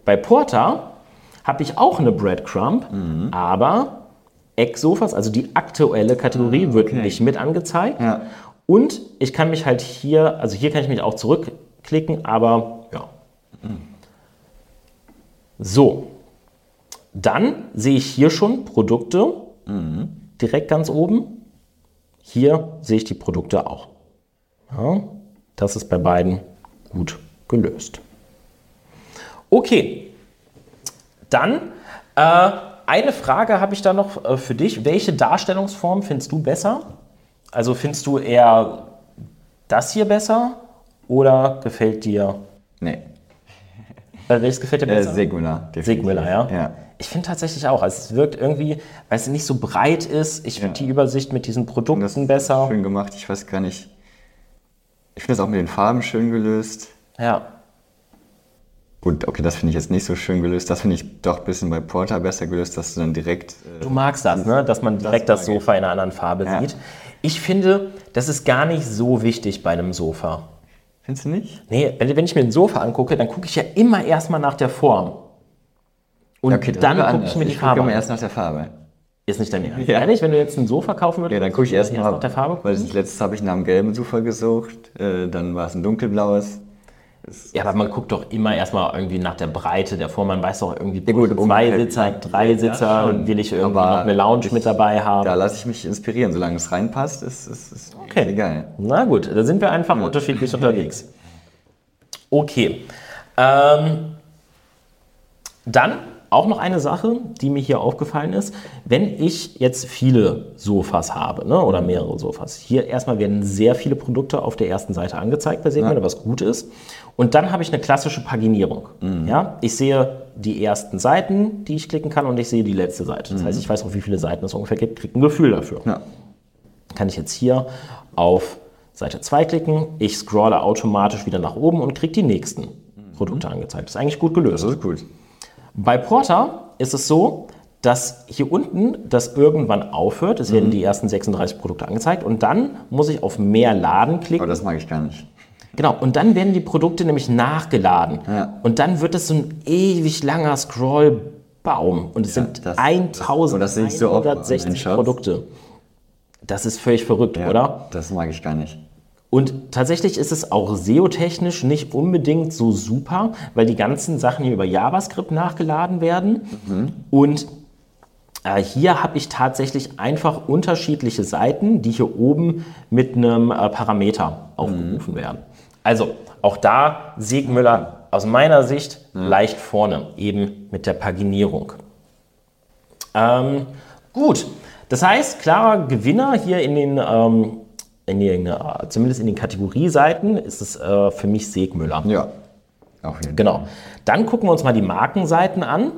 Bei Porter habe ich auch eine Breadcrumb, aber Ecksofas, also die aktuelle Kategorie, wird okay. nicht mit angezeigt. Ja. Und ich kann mich halt hier, also hier kann ich mich auch zurückklicken, aber ja. So, dann sehe ich hier schon Produkte direkt ganz oben. Hier sehe ich die Produkte auch. Ja, das ist bei beiden gut gelöst. Okay, dann äh, eine Frage habe ich da noch äh, für dich. Welche Darstellungsform findest du besser? Also findest du eher das hier besser oder gefällt dir, Nee. äh, welches gefällt dir Äh, besser? Segmüller. definitiv. Segmüller, ja? Ja. Ich finde tatsächlich auch, also es wirkt irgendwie, weil es nicht so breit ist. Ich finde Ja. die Übersicht mit diesen Das Produkten ist besser. schön gemacht. Ich weiß gar nicht. Ich finde das auch mit den Farben schön gelöst. Ja. Gut, okay, das finde ich jetzt nicht so schön gelöst. Das finde ich doch ein bisschen bei Porter besser gelöst, dass du dann direkt. Äh, Du magst das, ne? dass man direkt das, ich. Sofa in einer anderen Farbe Ja. sieht. Ich finde, das ist gar nicht so wichtig bei einem Sofa. findest du nicht? Nee, wenn, wenn ich mir ein Sofa angucke, dann gucke ich ja immer erstmal nach der Form. Und okay, das dann gucke ich mir die gucke Farbe immer an. erst nach der Farbe. Ist nicht dein Ernst. Ja. Ehrlich, wenn du jetzt ein Sofa kaufen würdest, Ja, dann gucke ich erst mal, nach der Farbe Weil das letztes habe ich nach einem gelben Sofa gesucht, äh, dann war es ein dunkelblaues. Ja, aber man guckt doch immer erstmal irgendwie nach der Breite der Form. Man weiß doch irgendwie, Ja, gut, zwei. Sitzer, drei Sitzer, schon. will ich irgendwie Aber noch eine Lounge ich- mit dabei haben. Da lasse ich mich inspirieren, solange es reinpasst, ist es Okay. egal. Na gut, da sind wir einfach unterschiedlich unterwegs. Okay. Ähm, dann auch noch eine Sache, die mir hier aufgefallen ist. Wenn ich jetzt viele Sofas habe ne, oder mehrere Sofas, hier erstmal werden sehr viele Produkte auf der ersten Seite angezeigt bei Segment, was gut ist. Und dann habe ich eine klassische Paginierung. Ja, ich sehe die ersten Seiten, die ich klicken kann und ich sehe die letzte Seite. Das heißt, ich weiß auch, wie viele Seiten es ungefähr gibt, kriege ein Gefühl dafür Ja. kann ich jetzt hier auf Seite 2 klicken. Ich scrolle automatisch wieder nach oben und kriege die nächsten Produkte angezeigt. Das ist eigentlich gut gelöst. Das ist gut. Bei Porter ist es so, dass hier unten das irgendwann aufhört. Es werden die ersten 36 Produkte angezeigt und dann muss ich auf mehr Laden klicken. Aber das mag ich gar nicht. Genau, und dann werden die Produkte nämlich nachgeladen. Ja. Und dann wird es so ein ewig langer Scrollbaum. Und es sind das- das- und das sehe ich so oft bei 1160 Online-Shops. Produkte. Das ist völlig verrückt, Ja, oder? Das mag ich gar nicht. Und tatsächlich ist es auch SEO-technisch nicht unbedingt so super, weil die ganzen Sachen hier über JavaScript nachgeladen werden. Und äh, hier habe ich tatsächlich einfach unterschiedliche Seiten, die hier oben mit einem äh, Parameter aufgerufen werden. Also auch da Siegmüller aus meiner Sicht leicht vorne, eben mit der Paginierung. Ähm, gut, das heißt, klarer Gewinner hier in den, ähm, in den zumindest in den Kategorieseiten ist es äh, für mich Segmüller. Ja. Auf jeden Genau. Dann gucken wir uns mal die Markenseiten an.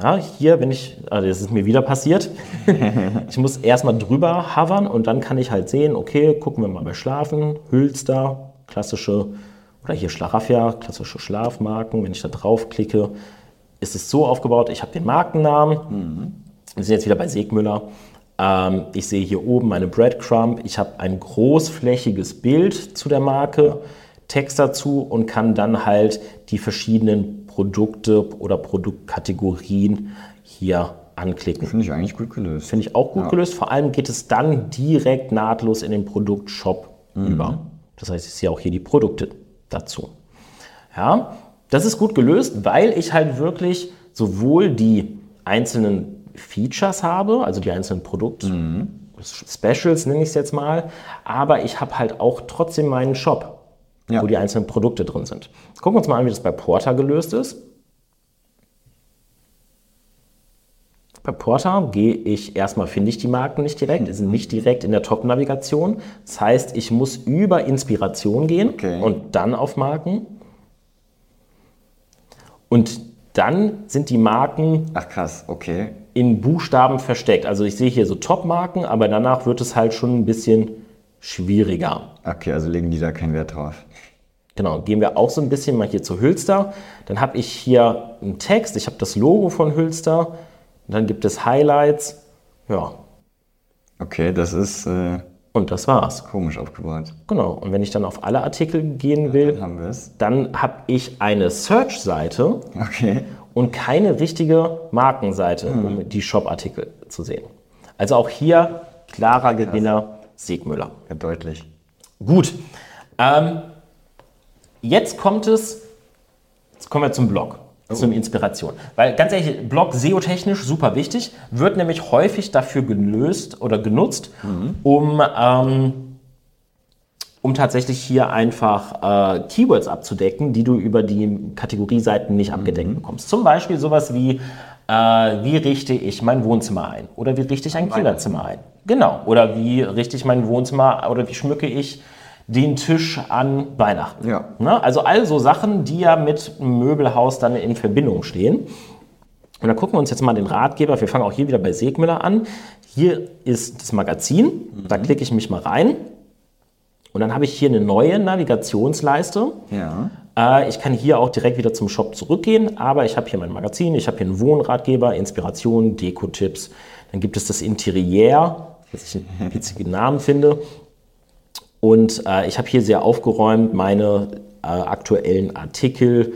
Ja, hier bin ich, also das ist mir wieder passiert. ich muss erstmal drüber hovern und dann kann ich halt sehen, okay, gucken wir mal bei Schlafen, Hülster, klassische, oder hier Schlaraffia, klassische Schlafmarken. Wenn ich da draufklicke, ist es so aufgebaut, ich habe den Markennamen. Wir sind jetzt wieder bei Segmüller. Ähm, ich sehe hier oben meine Breadcrumb. Ich habe ein großflächiges Bild zu der Marke, Text dazu und kann dann halt die verschiedenen Produkte oder Produktkategorien hier anklicken. Finde ich eigentlich gut gelöst. Finde ich auch gut Ja. gelöst. Vor allem geht es dann direkt nahtlos in den Produktshop über. Das heißt, ich sehe auch hier die Produkte dazu. Ja, das ist gut gelöst, weil ich halt wirklich sowohl die einzelnen Features habe, also die einzelnen Produkt Specials nenne ich es jetzt mal, aber ich habe halt auch trotzdem meinen Shop, Ja. wo die einzelnen Produkte drin sind. Gucken wir uns mal an, wie das bei Porter gelöst ist. Bei Porter gehe ich erstmal, finde ich die Marken nicht direkt, die sind nicht direkt in der Top-Navigation. Das heißt, ich muss über Inspiration gehen Okay. und dann auf Marken. Und dann sind die Marken Ach krass, okay. In Buchstaben versteckt. Also ich sehe hier so Top-Marken, aber danach wird es halt schon ein bisschen schwieriger. Okay, also legen die da keinen Wert drauf. Genau, gehen wir auch so ein bisschen mal hier zu Hülster. Dann habe ich hier einen Text, ich habe das Logo von Hülster, dann gibt es Highlights, ja, Okay, das ist äh, und das war's. komisch aufgebaut. Genau, und wenn ich dann auf alle Artikel gehen will, es? dann habe ich eine Search-Seite Okay. Und keine richtige Markenseite, um die Shop-Artikel zu sehen. Also auch hier klarer Gewinner Siegmüller. Ja, deutlich. Gut. Ähm, jetzt kommt es, jetzt kommen wir zum Blog, zum Inspiration. Weil ganz ehrlich, Blog SEO-technisch super wichtig, wird nämlich häufig dafür gelöst oder genutzt, um, ähm, um tatsächlich hier einfach äh, Keywords abzudecken, die du über die Kategorieseiten nicht abgedeckt bekommst. Zum Beispiel sowas wie, äh, wie richte ich mein Wohnzimmer ein? Oder wie richte ich ein Kinderzimmer ein? Genau. Oder wie richte ich mein Wohnzimmer oder wie schmücke ich den Tisch an Weihnachten? Ja. Ne? Also all so Sachen, die ja mit Möbelhaus dann in Verbindung stehen. Und dann gucken wir uns jetzt mal den Ratgeber, wir fangen auch hier wieder bei Segmüller an. Hier ist das Magazin, da klicke ich mich mal rein. Und dann habe ich hier eine neue Navigationsleiste. Ja. Äh, ich kann hier auch direkt wieder zum Shop zurückgehen, aber ich habe hier mein Magazin, ich habe hier einen Wohnratgeber, Inspiration, Deko-Tipps. Dann gibt es das Interieur, was ich einen witzigen Namen finde. Und äh, ich habe hier sehr aufgeräumt meine äh, aktuellen Artikel.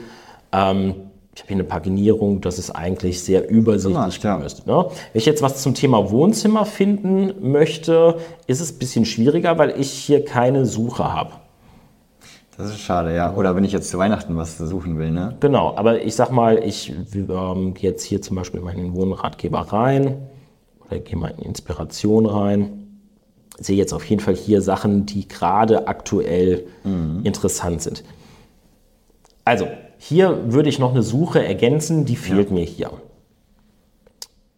Ähm, ich habe hier eine Paginierung, das ist eigentlich sehr übersichtlich Gemacht, gelöst. Ne? Wenn ich jetzt was zum Thema Wohnzimmer finden möchte, ist es ein bisschen schwieriger, weil ich hier keine Suche habe. Das ist schade, ja. Oder wenn ich jetzt zu Weihnachten was suchen will, ne? Genau, aber ich sag mal, ich ähm, gehe jetzt hier zum Beispiel mal in den Wohnratgeber rein oder gehe mal in Inspiration rein. Sehe jetzt auf jeden Fall hier Sachen, die gerade aktuell interessant sind. Also, hier würde ich noch eine Suche ergänzen, die fehlt mir hier.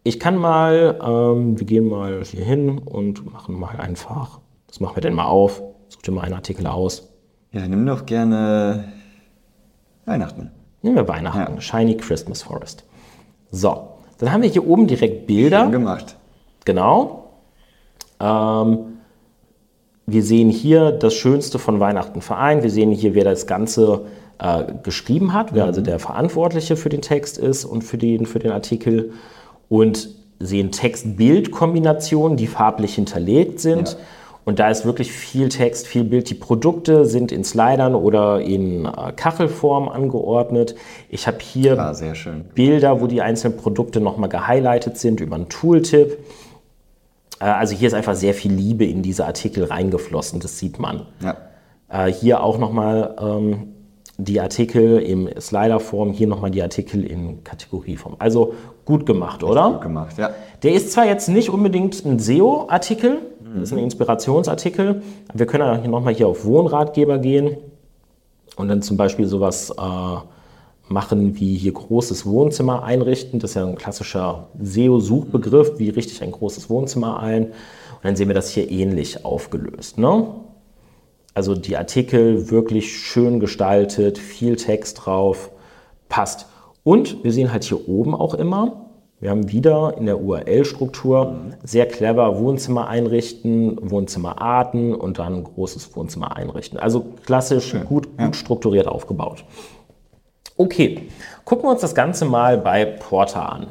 Ich kann mal, ähm, wir gehen mal hier hin und machen mal einfach, was machen wir denn mal auf? Such dir mal einen Artikel aus. Ja, nimm doch gerne Weihnachten. Nehmen wir Weihnachten, Ja. Shiny Christmas Forest. So, dann haben wir hier oben direkt Bilder. Schön gemacht. Genau. Ähm, wir sehen hier das Schönste von Weihnachten Verein. Wir sehen hier, wer das Ganze äh, geschrieben hat, wer also der Verantwortliche für den Text ist und für den, für den Artikel. Und sehen Text-Bild-Kombinationen, die farblich hinterlegt sind. Ja. Und da ist wirklich viel Text, viel Bild. Die Produkte sind in Slidern oder in äh, Kachelform angeordnet. Ich habe hier schön. Bilder, wo die einzelnen Produkte nochmal gehighlightet sind über einen Tooltip. Äh, also hier ist einfach sehr viel Liebe in diese Artikel reingeflossen, das sieht man. Ja. Äh, hier auch nochmal ähm, die Artikel im Slider-Form, hier nochmal die Artikel in Kategorieform. Also gut gemacht, oder? Gut gemacht, ja. Der ist zwar jetzt nicht unbedingt ein SEO-Artikel, das ist ein Inspirationsartikel. Wir können ja nochmal hier auf Wohnratgeber gehen und dann zum Beispiel sowas äh, machen wie hier großes Wohnzimmer einrichten. Das ist ja ein klassischer SEO-Suchbegriff. Wie richte ich ein großes Wohnzimmer ein? Und dann sehen wir das hier ähnlich aufgelöst. Ne? Also die Artikel wirklich schön gestaltet, viel Text drauf, passt. Und wir sehen halt hier oben auch immer, wir haben wieder in der URL-Struktur sehr clever Wohnzimmer einrichten, Wohnzimmerarten und dann großes Wohnzimmer einrichten. Also klassisch gut, gut strukturiert aufgebaut. Okay, gucken wir uns das Ganze mal bei Porter an.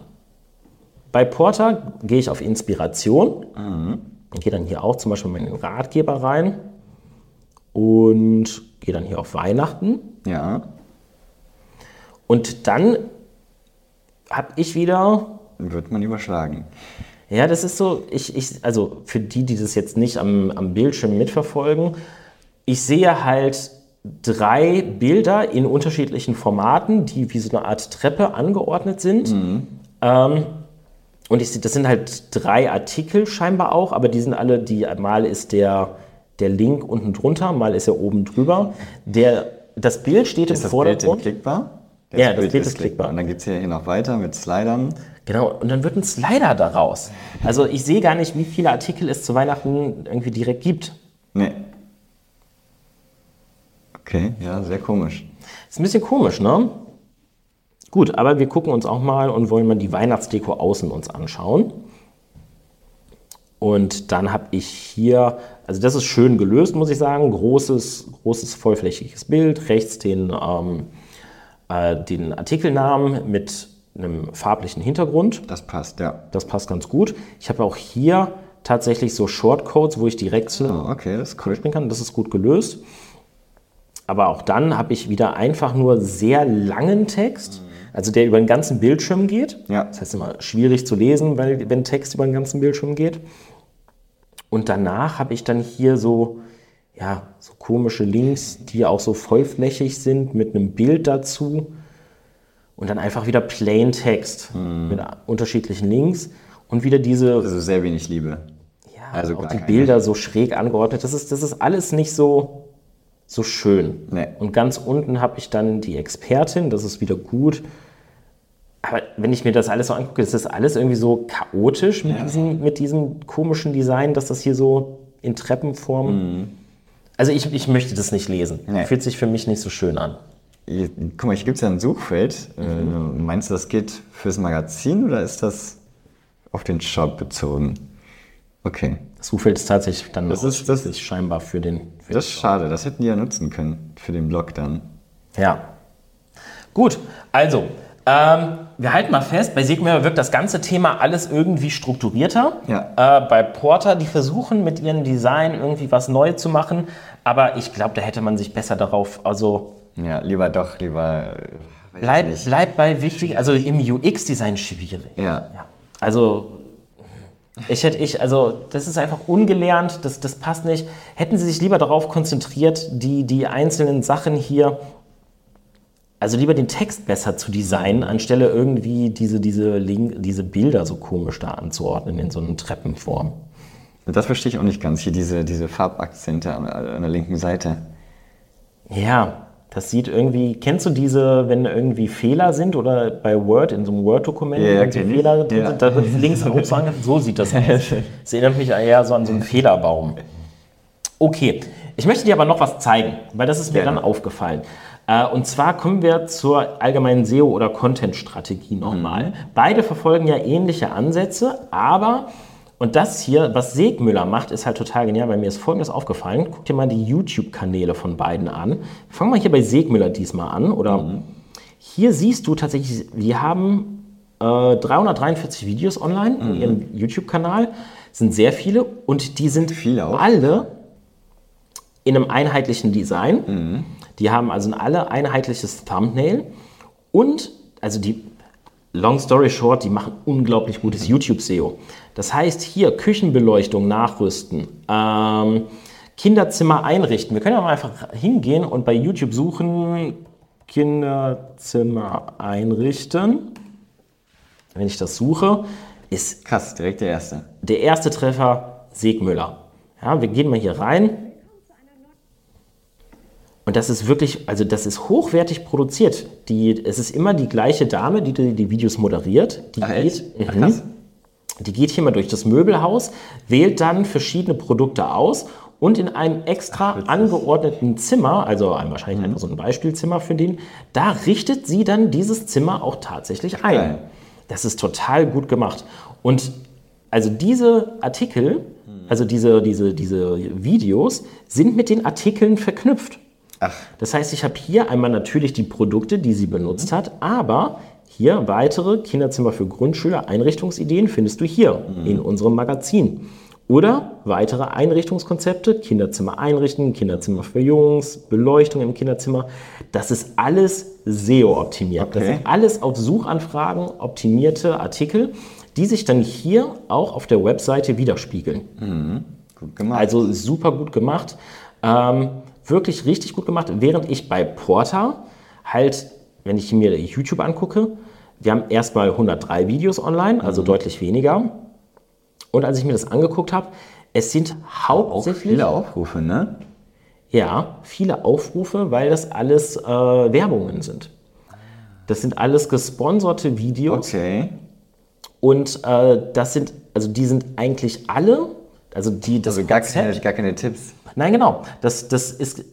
Bei Porter gehe ich auf Inspiration, gehe dann hier auch zum Beispiel in den Ratgeber rein und gehe dann hier auf Weihnachten. Ja. Und dann habe ich wieder, Wird man überschlagen. ja, das ist so, ich, ich, also für die, die das jetzt nicht am, am Bildschirm mitverfolgen, ich sehe halt drei Bilder in unterschiedlichen Formaten, die wie so eine Art Treppe angeordnet sind. Ähm, und ich, sehe- das sind halt drei Artikel scheinbar auch, aber die sind alle, die mal ist der, der Link unten drunter, mal ist er oben drüber. Der, das Bild steht Ist im das Bild Vordergrund. klickbar? Ja, das Bild ist klickbar. Und dann gibt es hier noch weiter mit Slidern. Genau, und dann wird ein Slider daraus. Also ich sehe gar nicht, wie viele Artikel es zu Weihnachten irgendwie direkt gibt. Nee. Okay, ja, sehr komisch. Ist ein bisschen komisch, ne? Gut, aber wir gucken uns auch mal und wollen mal die Weihnachtsdeko außen uns anschauen. Und dann habe ich hier, also das ist schön gelöst, muss ich sagen. Großes, großes vollflächiges Bild. Rechts den, ähm, äh, den Artikelnamen mit einem farblichen Hintergrund. Das passt, ja. Das passt ganz gut. Ich habe auch hier tatsächlich so Shortcodes, wo ich direkt Oh, okay, das ist cool. springen kann. Das ist gut gelöst. Aber auch dann habe ich wieder einfach nur sehr langen Text, also der über den ganzen Bildschirm geht. Ja. Das heißt immer schwierig zu lesen, weil wenn Text über den ganzen Bildschirm geht. Und danach habe ich dann hier so, ja, so komische Links, die auch so vollflächig sind mit einem Bild dazu. Und dann einfach wieder Plain Text mit unterschiedlichen Links und wieder diese Also sehr wenig Liebe. ja, Also auch die keine. Bilder so schräg angeordnet. Das ist, das ist alles nicht so, so schön. Nee. Und ganz unten habe ich dann die Expertin, das ist wieder gut. Aber wenn ich mir das alles so angucke, ist das alles irgendwie so chaotisch mit, diesem, mit diesem komischen Design, dass das hier so in Treppenform. Also ich, ich möchte das nicht lesen. Mhm. Nee. Fühlt sich für mich nicht so schön an. Guck mal, hier gibt es ja ein Suchfeld. Äh, meinst du, das geht fürs Magazin oder ist das auf den Shop bezogen? Okay. Das Suchfeld ist tatsächlich dann Das ist- das- ausschließlich scheinbar für den. Für Das ist schade, das hätten die ja nutzen können für den Blog dann. Ja. Gut, also, ähm, wir halten mal fest, bei Sigma wirkt das ganze Thema alles irgendwie strukturierter. Ja. Äh, bei Porter, die versuchen mit ihrem Design irgendwie was neu zu machen, aber ich glaube, da hätte man sich besser darauf, also Ja, lieber doch, lieber. äh, bleib, bleib bei wichtig, also im UX-Design schwierig. Ja. Ja. Also, ich hätte ich, also das ist einfach ungelernt, das, das passt nicht. Hätten Sie sich lieber darauf konzentriert, die, die einzelnen Sachen hier, also lieber den Text besser zu designen, anstelle irgendwie diese, diese, Link, diese Bilder so komisch da anzuordnen in so einer Treppenform. Das verstehe ich auch nicht ganz. Hier diese, diese Farbakzente an, an der linken Seite. Ja, das sieht irgendwie, kennst du diese, wenn irgendwie Fehler sind oder bei Word, in so einem Word-Dokument, Ja, ja, wenn so. Fehler drin Ja. sind, da wird links und so ange- so sieht das aus. Das erinnert mich eher so an so einen Fehlerbaum. Okay, ich möchte dir aber noch was zeigen, weil das ist mir Gerne. dann aufgefallen. Äh, Und zwar kommen wir zur allgemeinen SEO- oder Content-Strategie nochmal. Beide verfolgen ja ähnliche Ansätze, aber, und das hier, was Segmüller macht, ist halt total genial, weil mir ist Folgendes aufgefallen. Guck dir mal die YouTube-Kanäle von beiden an. Fangen wir hier bei Segmüller diesmal an, oder? Hier siehst du tatsächlich, wir haben äh, 343 Videos online in ihrem YouTube-Kanal, sind sehr viele und die sind alle in einem einheitlichen Design. Die haben also alle einheitliches Thumbnail und also die long story short, die machen unglaublich gutes YouTube-SEO. Das heißt, hier Küchenbeleuchtung nachrüsten, ähm, Kinderzimmer einrichten. Wir können ja mal einfach hingehen und bei YouTube suchen, Kinderzimmer einrichten. Wenn ich das suche, ist Krass, direkt der erste. der erste Treffer Segmüller. Ja, wir gehen mal hier rein. Und das ist wirklich, also das ist hochwertig produziert. Die, es ist immer die gleiche Dame, die die, die Videos moderiert. Die Ach, echt? geht, Ach, Mhm. die geht hier mal durch das Möbelhaus, wählt dann verschiedene Produkte aus und in einem extra witzig. angeordneten Zimmer, also ein, wahrscheinlich einfach so ein Beispielzimmer für den, da richtet sie dann dieses Zimmer auch tatsächlich ein. Geil. Das ist total gut gemacht. Und also diese Artikel, also diese, diese, diese Videos sind mit den Artikeln verknüpft. Ach, Das heißt, ich habe hier einmal natürlich die Produkte, die sie benutzt hat, aber hier weitere Kinderzimmer für Grundschüler, Einrichtungsideen findest du hier in unserem Magazin. Oder weitere Einrichtungskonzepte, Kinderzimmer einrichten, Kinderzimmer für Jungs, Beleuchtung im Kinderzimmer. Das ist alles SEO-optimiert. Das Okay. sind alles auf Suchanfragen optimierte Artikel, die sich dann hier auch auf der Webseite widerspiegeln. gut gemacht. Also super gut gemacht. Ähm, wirklich richtig gut gemacht. Während ich bei Porta halt, wenn ich mir YouTube angucke, wir haben erstmal 103 Videos online, also deutlich weniger. Und als ich mir das angeguckt habe, es sind auch hauptsächlich viele Aufrufe, ne? ja, viele Aufrufe, weil das alles äh, Werbungen sind. Das sind alles gesponserte Videos. Okay. Und äh, das sind, also die sind eigentlich alle, also die, das Also gar Konzept- keine, gar keine Tipps. Nein, genau. Das, das ist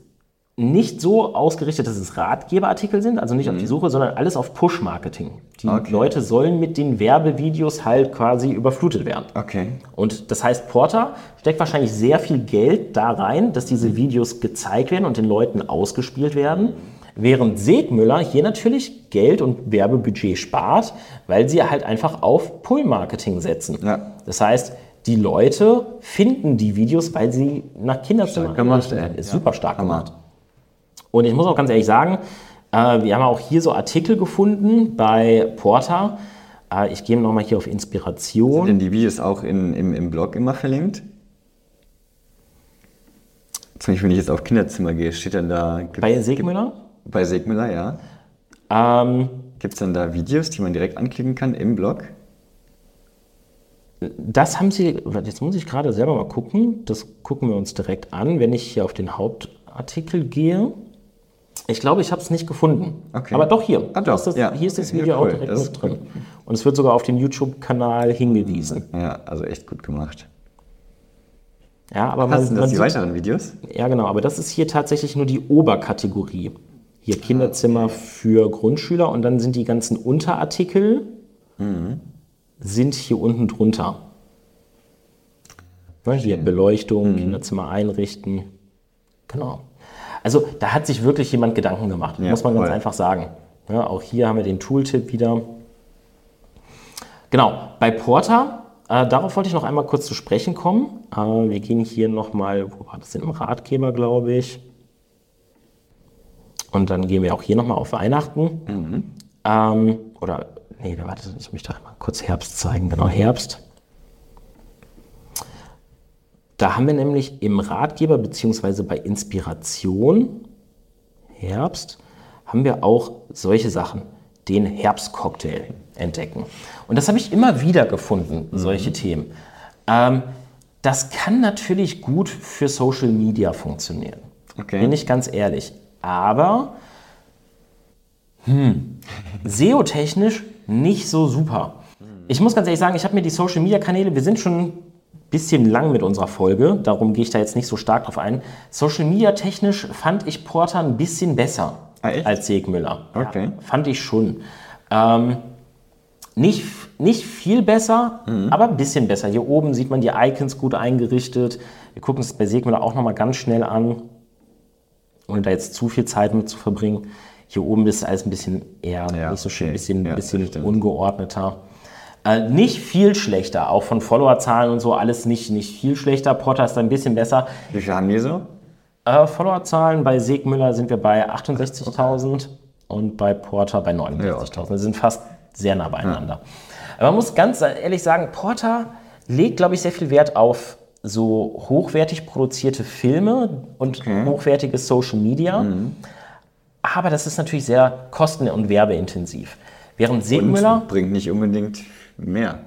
nicht so ausgerichtet, dass es Ratgeberartikel sind, also nicht auf die Suche, sondern alles auf Push-Marketing. Die Okay. Leute sollen mit den Werbevideos halt quasi überflutet werden. Okay. Und das heißt, Porter steckt wahrscheinlich sehr viel Geld da rein, dass diese Videos gezeigt werden und den Leuten ausgespielt werden. Während Segmüller hier natürlich Geld und Werbebudget spart, weil sie halt einfach auf Pull-Marketing setzen. Ja. Das heißt, die Leute finden die Videos, weil sie nach Kinderzimmern Stark gemacht, ey. ist super stark Hammer. gemacht. Und ich muss auch ganz ehrlich sagen, äh, wir haben auch hier so Artikel gefunden bei Porter. Äh, ich gehe nochmal hier auf Inspiration. Sind die Videos auch in, im, im Blog immer verlinkt? Zum Beispiel, wenn ich jetzt auf Kinderzimmer gehe, steht dann da. Bei Segmüller? Bei Segmüller, ja. Ähm, Gibt es dann da Videos, die man direkt anklicken kann im Blog? Das haben sie, jetzt muss ich gerade selber mal gucken. Das gucken wir uns direkt an, wenn ich hier auf den Hauptartikel gehe. Ich glaube, ich habe es nicht gefunden. Okay. Aber doch hier. Ah, Hier doch, ist das, ja. hier ist das Okay, Video ja, auch cool. direkt Das mit drin. Und es wird sogar auf den YouTube-Kanal hingewiesen. Ja, also echt gut gemacht. Ja, aber Was man, sind man das die sieht, weiteren Videos? Ja, genau, aber das ist hier tatsächlich nur die Oberkategorie. Hier Kinderzimmer für Grundschüler und dann sind die ganzen Unterartikel sind hier unten drunter. Ja, Hier Beleuchtung, Kinderzimmer einrichten. Genau. Also da hat sich wirklich jemand Gedanken gemacht, Ja, muss man ganz voll. einfach sagen. Ja, auch hier haben wir den Tooltip wieder. Genau, bei Porter, äh, darauf wollte ich noch einmal kurz zu sprechen kommen. Äh, wir gehen hier nochmal, wo war das denn, im Ratgeber, glaube ich. Und dann gehen wir auch hier nochmal auf Weihnachten. Ähm, oder, nee, warte, ich möchte mal kurz Herbst zeigen. Genau, Herbst. Da haben wir nämlich im Ratgeber beziehungsweise bei Inspiration Herbst haben wir auch solche Sachen, den Herbstcocktail entdecken. Und das habe ich immer wieder gefunden, solche Themen. Ähm, das kann natürlich gut für Social Media funktionieren. Okay. Bin ich ganz ehrlich. Aber hm, SEO-technisch nicht so super. Ich muss ganz ehrlich sagen, ich habe mir die Social Media Kanäle, wir sind schon ein bisschen lang mit unserer Folge, darum gehe ich da jetzt nicht so stark drauf ein. Social Media technisch fand ich Porter ein bisschen besser Ah, als Segmüller. Okay. Ja, fand ich schon. Ähm, nicht, nicht viel besser, Mhm. aber ein bisschen besser. Hier oben sieht man die Icons gut eingerichtet. Wir gucken es bei Segmüller auch nochmal ganz schnell an, ohne da jetzt zu viel Zeit mit zu verbringen. Hier oben ist alles ein bisschen eher Ja, nicht so schön, ein okay. bisschen, Ja, bisschen ungeordneter. Äh, nicht viel schlechter, auch von Followerzahlen und so, alles nicht, nicht viel schlechter. Porter ist ein bisschen besser. Wie viel haben die so? Äh, Followerzahlen bei Segmüller sind wir bei 68.000 und bei Porter bei 69.000. Ja, okay. Das sind fast sehr nah beieinander. Aber man muss ganz ehrlich sagen, Porter legt, glaube ich, sehr viel Wert auf so hochwertig produzierte Filme und hochwertiges Social Media. Aber das ist natürlich sehr kosten- und werbeintensiv. Während Segmüller, Und bringt nicht unbedingt mehr.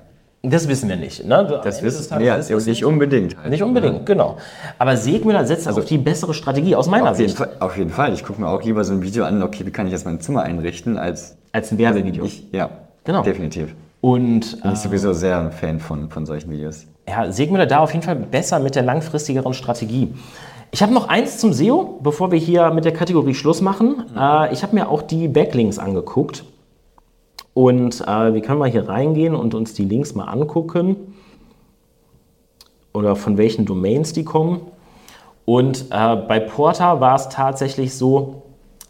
das wissen wir nicht. Ne? Das wissen Tages ja, nicht unbedingt. Halt. Nicht unbedingt, genau. Aber Segmüller setzt also auf die bessere Strategie aus meiner Auf Sicht Fall, auf jeden Fall. Ich gucke mir auch lieber so ein Video an, okay, wie kann ich jetzt mein Zimmer einrichten, als als ein Werbevideo. ich, ja, Genau. definitiv. Und Bin ich sowieso sehr ein Fan von, von solchen Videos. ja, Segmüller da auf jeden Fall besser mit der langfristigeren Strategie. Ich habe noch eins zum SEO, bevor wir hier mit der Kategorie Schluss machen. Äh, ich habe mir auch die Backlinks angeguckt. Und äh, wir können mal hier reingehen und uns die Links mal angucken. Oder von welchen Domains die kommen. Und äh, bei Porter war es tatsächlich so,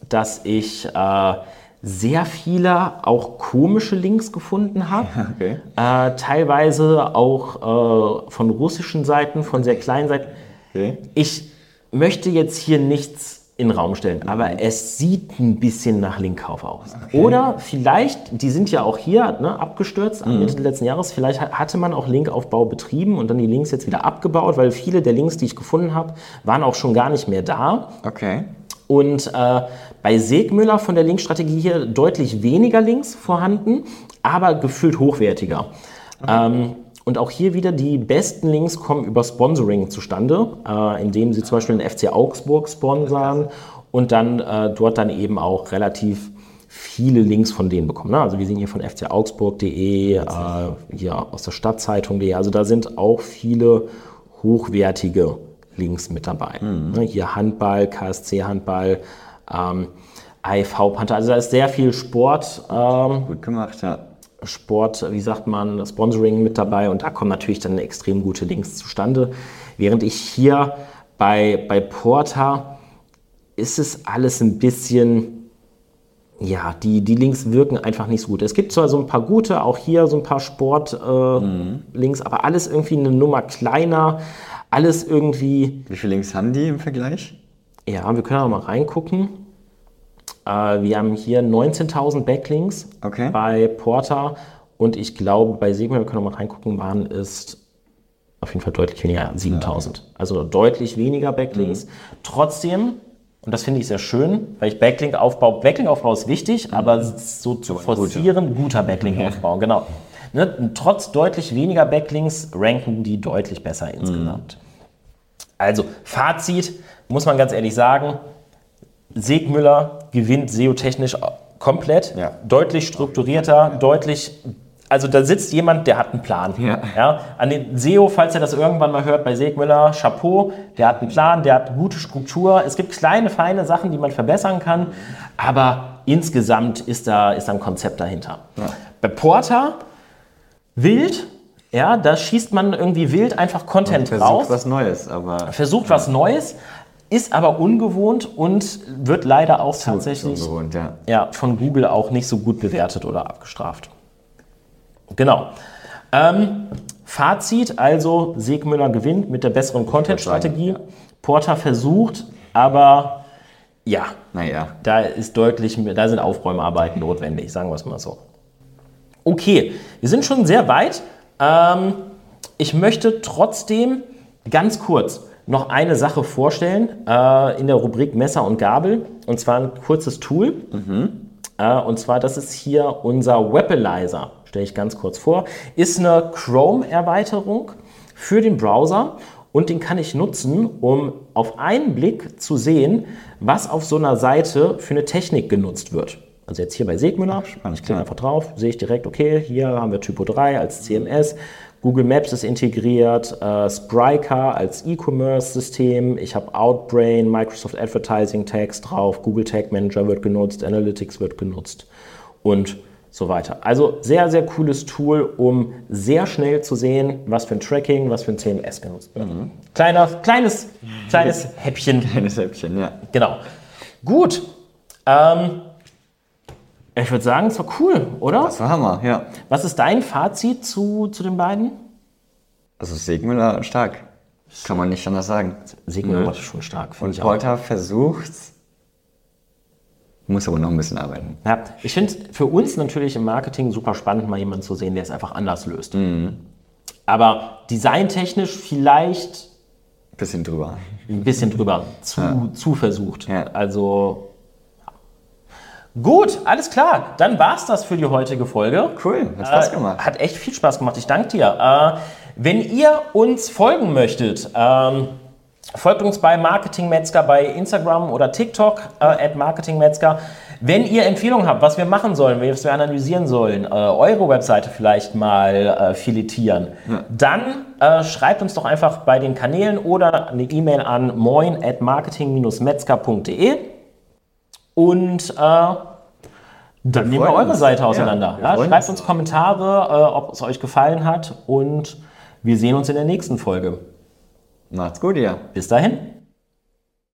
dass ich äh, sehr viele auch komische Links gefunden habe. Okay. Äh, teilweise auch äh, von russischen Seiten, von sehr kleinen Seiten. Okay. Ich möchte jetzt hier nichts in den Raum stellen, aber es sieht ein bisschen nach Linkkauf aus. Oder vielleicht, die sind ja auch hier ne, abgestürzt am Mitte letzten Jahres, vielleicht ha- hatte man auch Linkaufbau betrieben und dann die Links jetzt wieder abgebaut, weil viele der Links, die ich gefunden habe, waren auch schon gar nicht mehr da. Okay. Und äh, bei Segmüller von der Linkstrategie hier deutlich weniger Links vorhanden, aber gefühlt hochwertiger. Ähm, und auch hier wieder die besten Links kommen über Sponsoring zustande, äh, indem sie zum Beispiel den FC Augsburg sponsern und dann äh, dort dann eben auch relativ viele Links von denen bekommen. Ne? Also wir sehen hier von fcaugsburg.de, äh, hier aus der Stadtzeitung.de. Also da sind auch viele hochwertige Links mit dabei. Ne? Hier Handball, KSC Handball, ähm, AIV Panther. Also da ist sehr viel Sport. Ähm, Gut gemacht, ja. Sport, wie sagt man, Sponsoring mit dabei und da kommen natürlich dann extrem gute Links zustande. Während ich hier bei, bei Porta ist es alles ein bisschen, ja, die, die Links wirken einfach nicht so gut. Es gibt zwar so ein paar gute, auch hier so ein paar Sport-Links, aber alles irgendwie eine Nummer kleiner, alles irgendwie Wie viele Links haben die im Vergleich? ja, wir können auch mal reingucken. Äh, wir haben hier 19.000 Backlinks Okay. bei Porter und ich glaube, bei Sigma, wir können auch mal reingucken, waren es auf jeden Fall deutlich weniger, 7.000. Also deutlich weniger Backlinks. Mhm. Trotzdem, und das finde ich sehr schön, weil ich Backlink-Aufbau, Backlink-Aufbau ist wichtig, aber so zu forcieren, guter Backlink-Aufbau, genau. Ne, trotz deutlich weniger Backlinks ranken die deutlich besser insgesamt. Also, Fazit, muss man ganz ehrlich sagen, Segmüller gewinnt SEO-technisch komplett, Ja. deutlich strukturierter, deutlich. Also da sitzt jemand, der hat einen Plan. Ja. An den SEO, falls ihr das irgendwann mal hört bei Segmüller, Chapeau, der hat einen Plan, der hat eine gute Struktur. Es gibt kleine, feine Sachen, die man verbessern kann, aber insgesamt ist da, ist da ein Konzept dahinter. Bei Porter, wild, ja, da schießt man irgendwie wild einfach Content Versucht raus was Neues, aber versucht was Neues, ist aber ungewohnt und wird leider auch tatsächlich ungewohnt, ja. ja, von Google auch nicht so gut bewertet oder abgestraft. Genau. Ähm, Fazit, also Segmüller gewinnt mit der besseren Content-Strategie. Porter versucht, aber ja, Naja. da ist deutlich, da sind Aufräumarbeiten notwendig, sagen wir es mal so. Okay, wir sind schon sehr weit. Ähm, ich möchte trotzdem ganz kurz noch eine Sache vorstellen äh, in der Rubrik Messer und Gabel. Und zwar ein kurzes Tool. Äh, und zwar, das ist hier unser Webalizer. Stelle ich ganz kurz vor. Ist eine Chrome-Erweiterung für den Browser. Und den kann ich nutzen, um auf einen Blick zu sehen, was auf so einer Seite für eine Technik genutzt wird. Also jetzt hier bei Segmüller, ich klicke einfach drauf, sehe ich direkt, okay, hier haben wir Typo 3 als CMS, Google Maps ist integriert, äh, Spryker als E-Commerce-System, ich habe Outbrain, Microsoft Advertising Tags drauf, Google Tag Manager wird genutzt, Analytics wird genutzt und so weiter. Also sehr, sehr cooles Tool, um sehr schnell zu sehen, was für ein Tracking, was für ein CMS genutzt wird. Kleiner, kleines, kleines Häppchen Kleines Häppchen, ja. Genau. Gut. Ähm, ich würde sagen, es war cool, oder? Das war Hammer, ja. Was ist dein Fazit zu, zu den beiden? Also Segmüller stark. Kann man nicht anders sagen. Sigmund war schon stark, finde Und ich auch. Porter versucht Muss aber noch ein bisschen arbeiten. Ja, ich finde es für uns natürlich im Marketing super spannend, mal jemanden zu sehen, der es einfach anders löst. Aber designtechnisch vielleicht Bisschen drüber. ein bisschen drüber, zu, zu versucht. Ja. Also ja. Gut, alles klar. Dann war es das für die heutige Folge. Cool, hat Spaß Äh, gemacht. Hat echt viel Spaß gemacht. Ich danke dir. Äh, wenn ihr uns folgen möchtet, ähm, folgt uns bei Marketing Metzger bei Instagram oder TikTok äh, at Marketing Metzger. Wenn ihr Empfehlungen habt, was wir machen sollen, was wir analysieren sollen, äh, eure Webseite vielleicht mal äh, filetieren, dann äh, schreibt uns doch einfach bei den Kanälen oder eine E-Mail an moin at marketing-metzger.de und äh, dann nehmen wir eure uns. Seite Ja, auseinander. wir Ja, freuen schreibt uns uns Kommentare, äh, ob es euch gefallen hat und wir sehen uns in der nächsten Folge. Macht's gut, ihr. Bis dahin.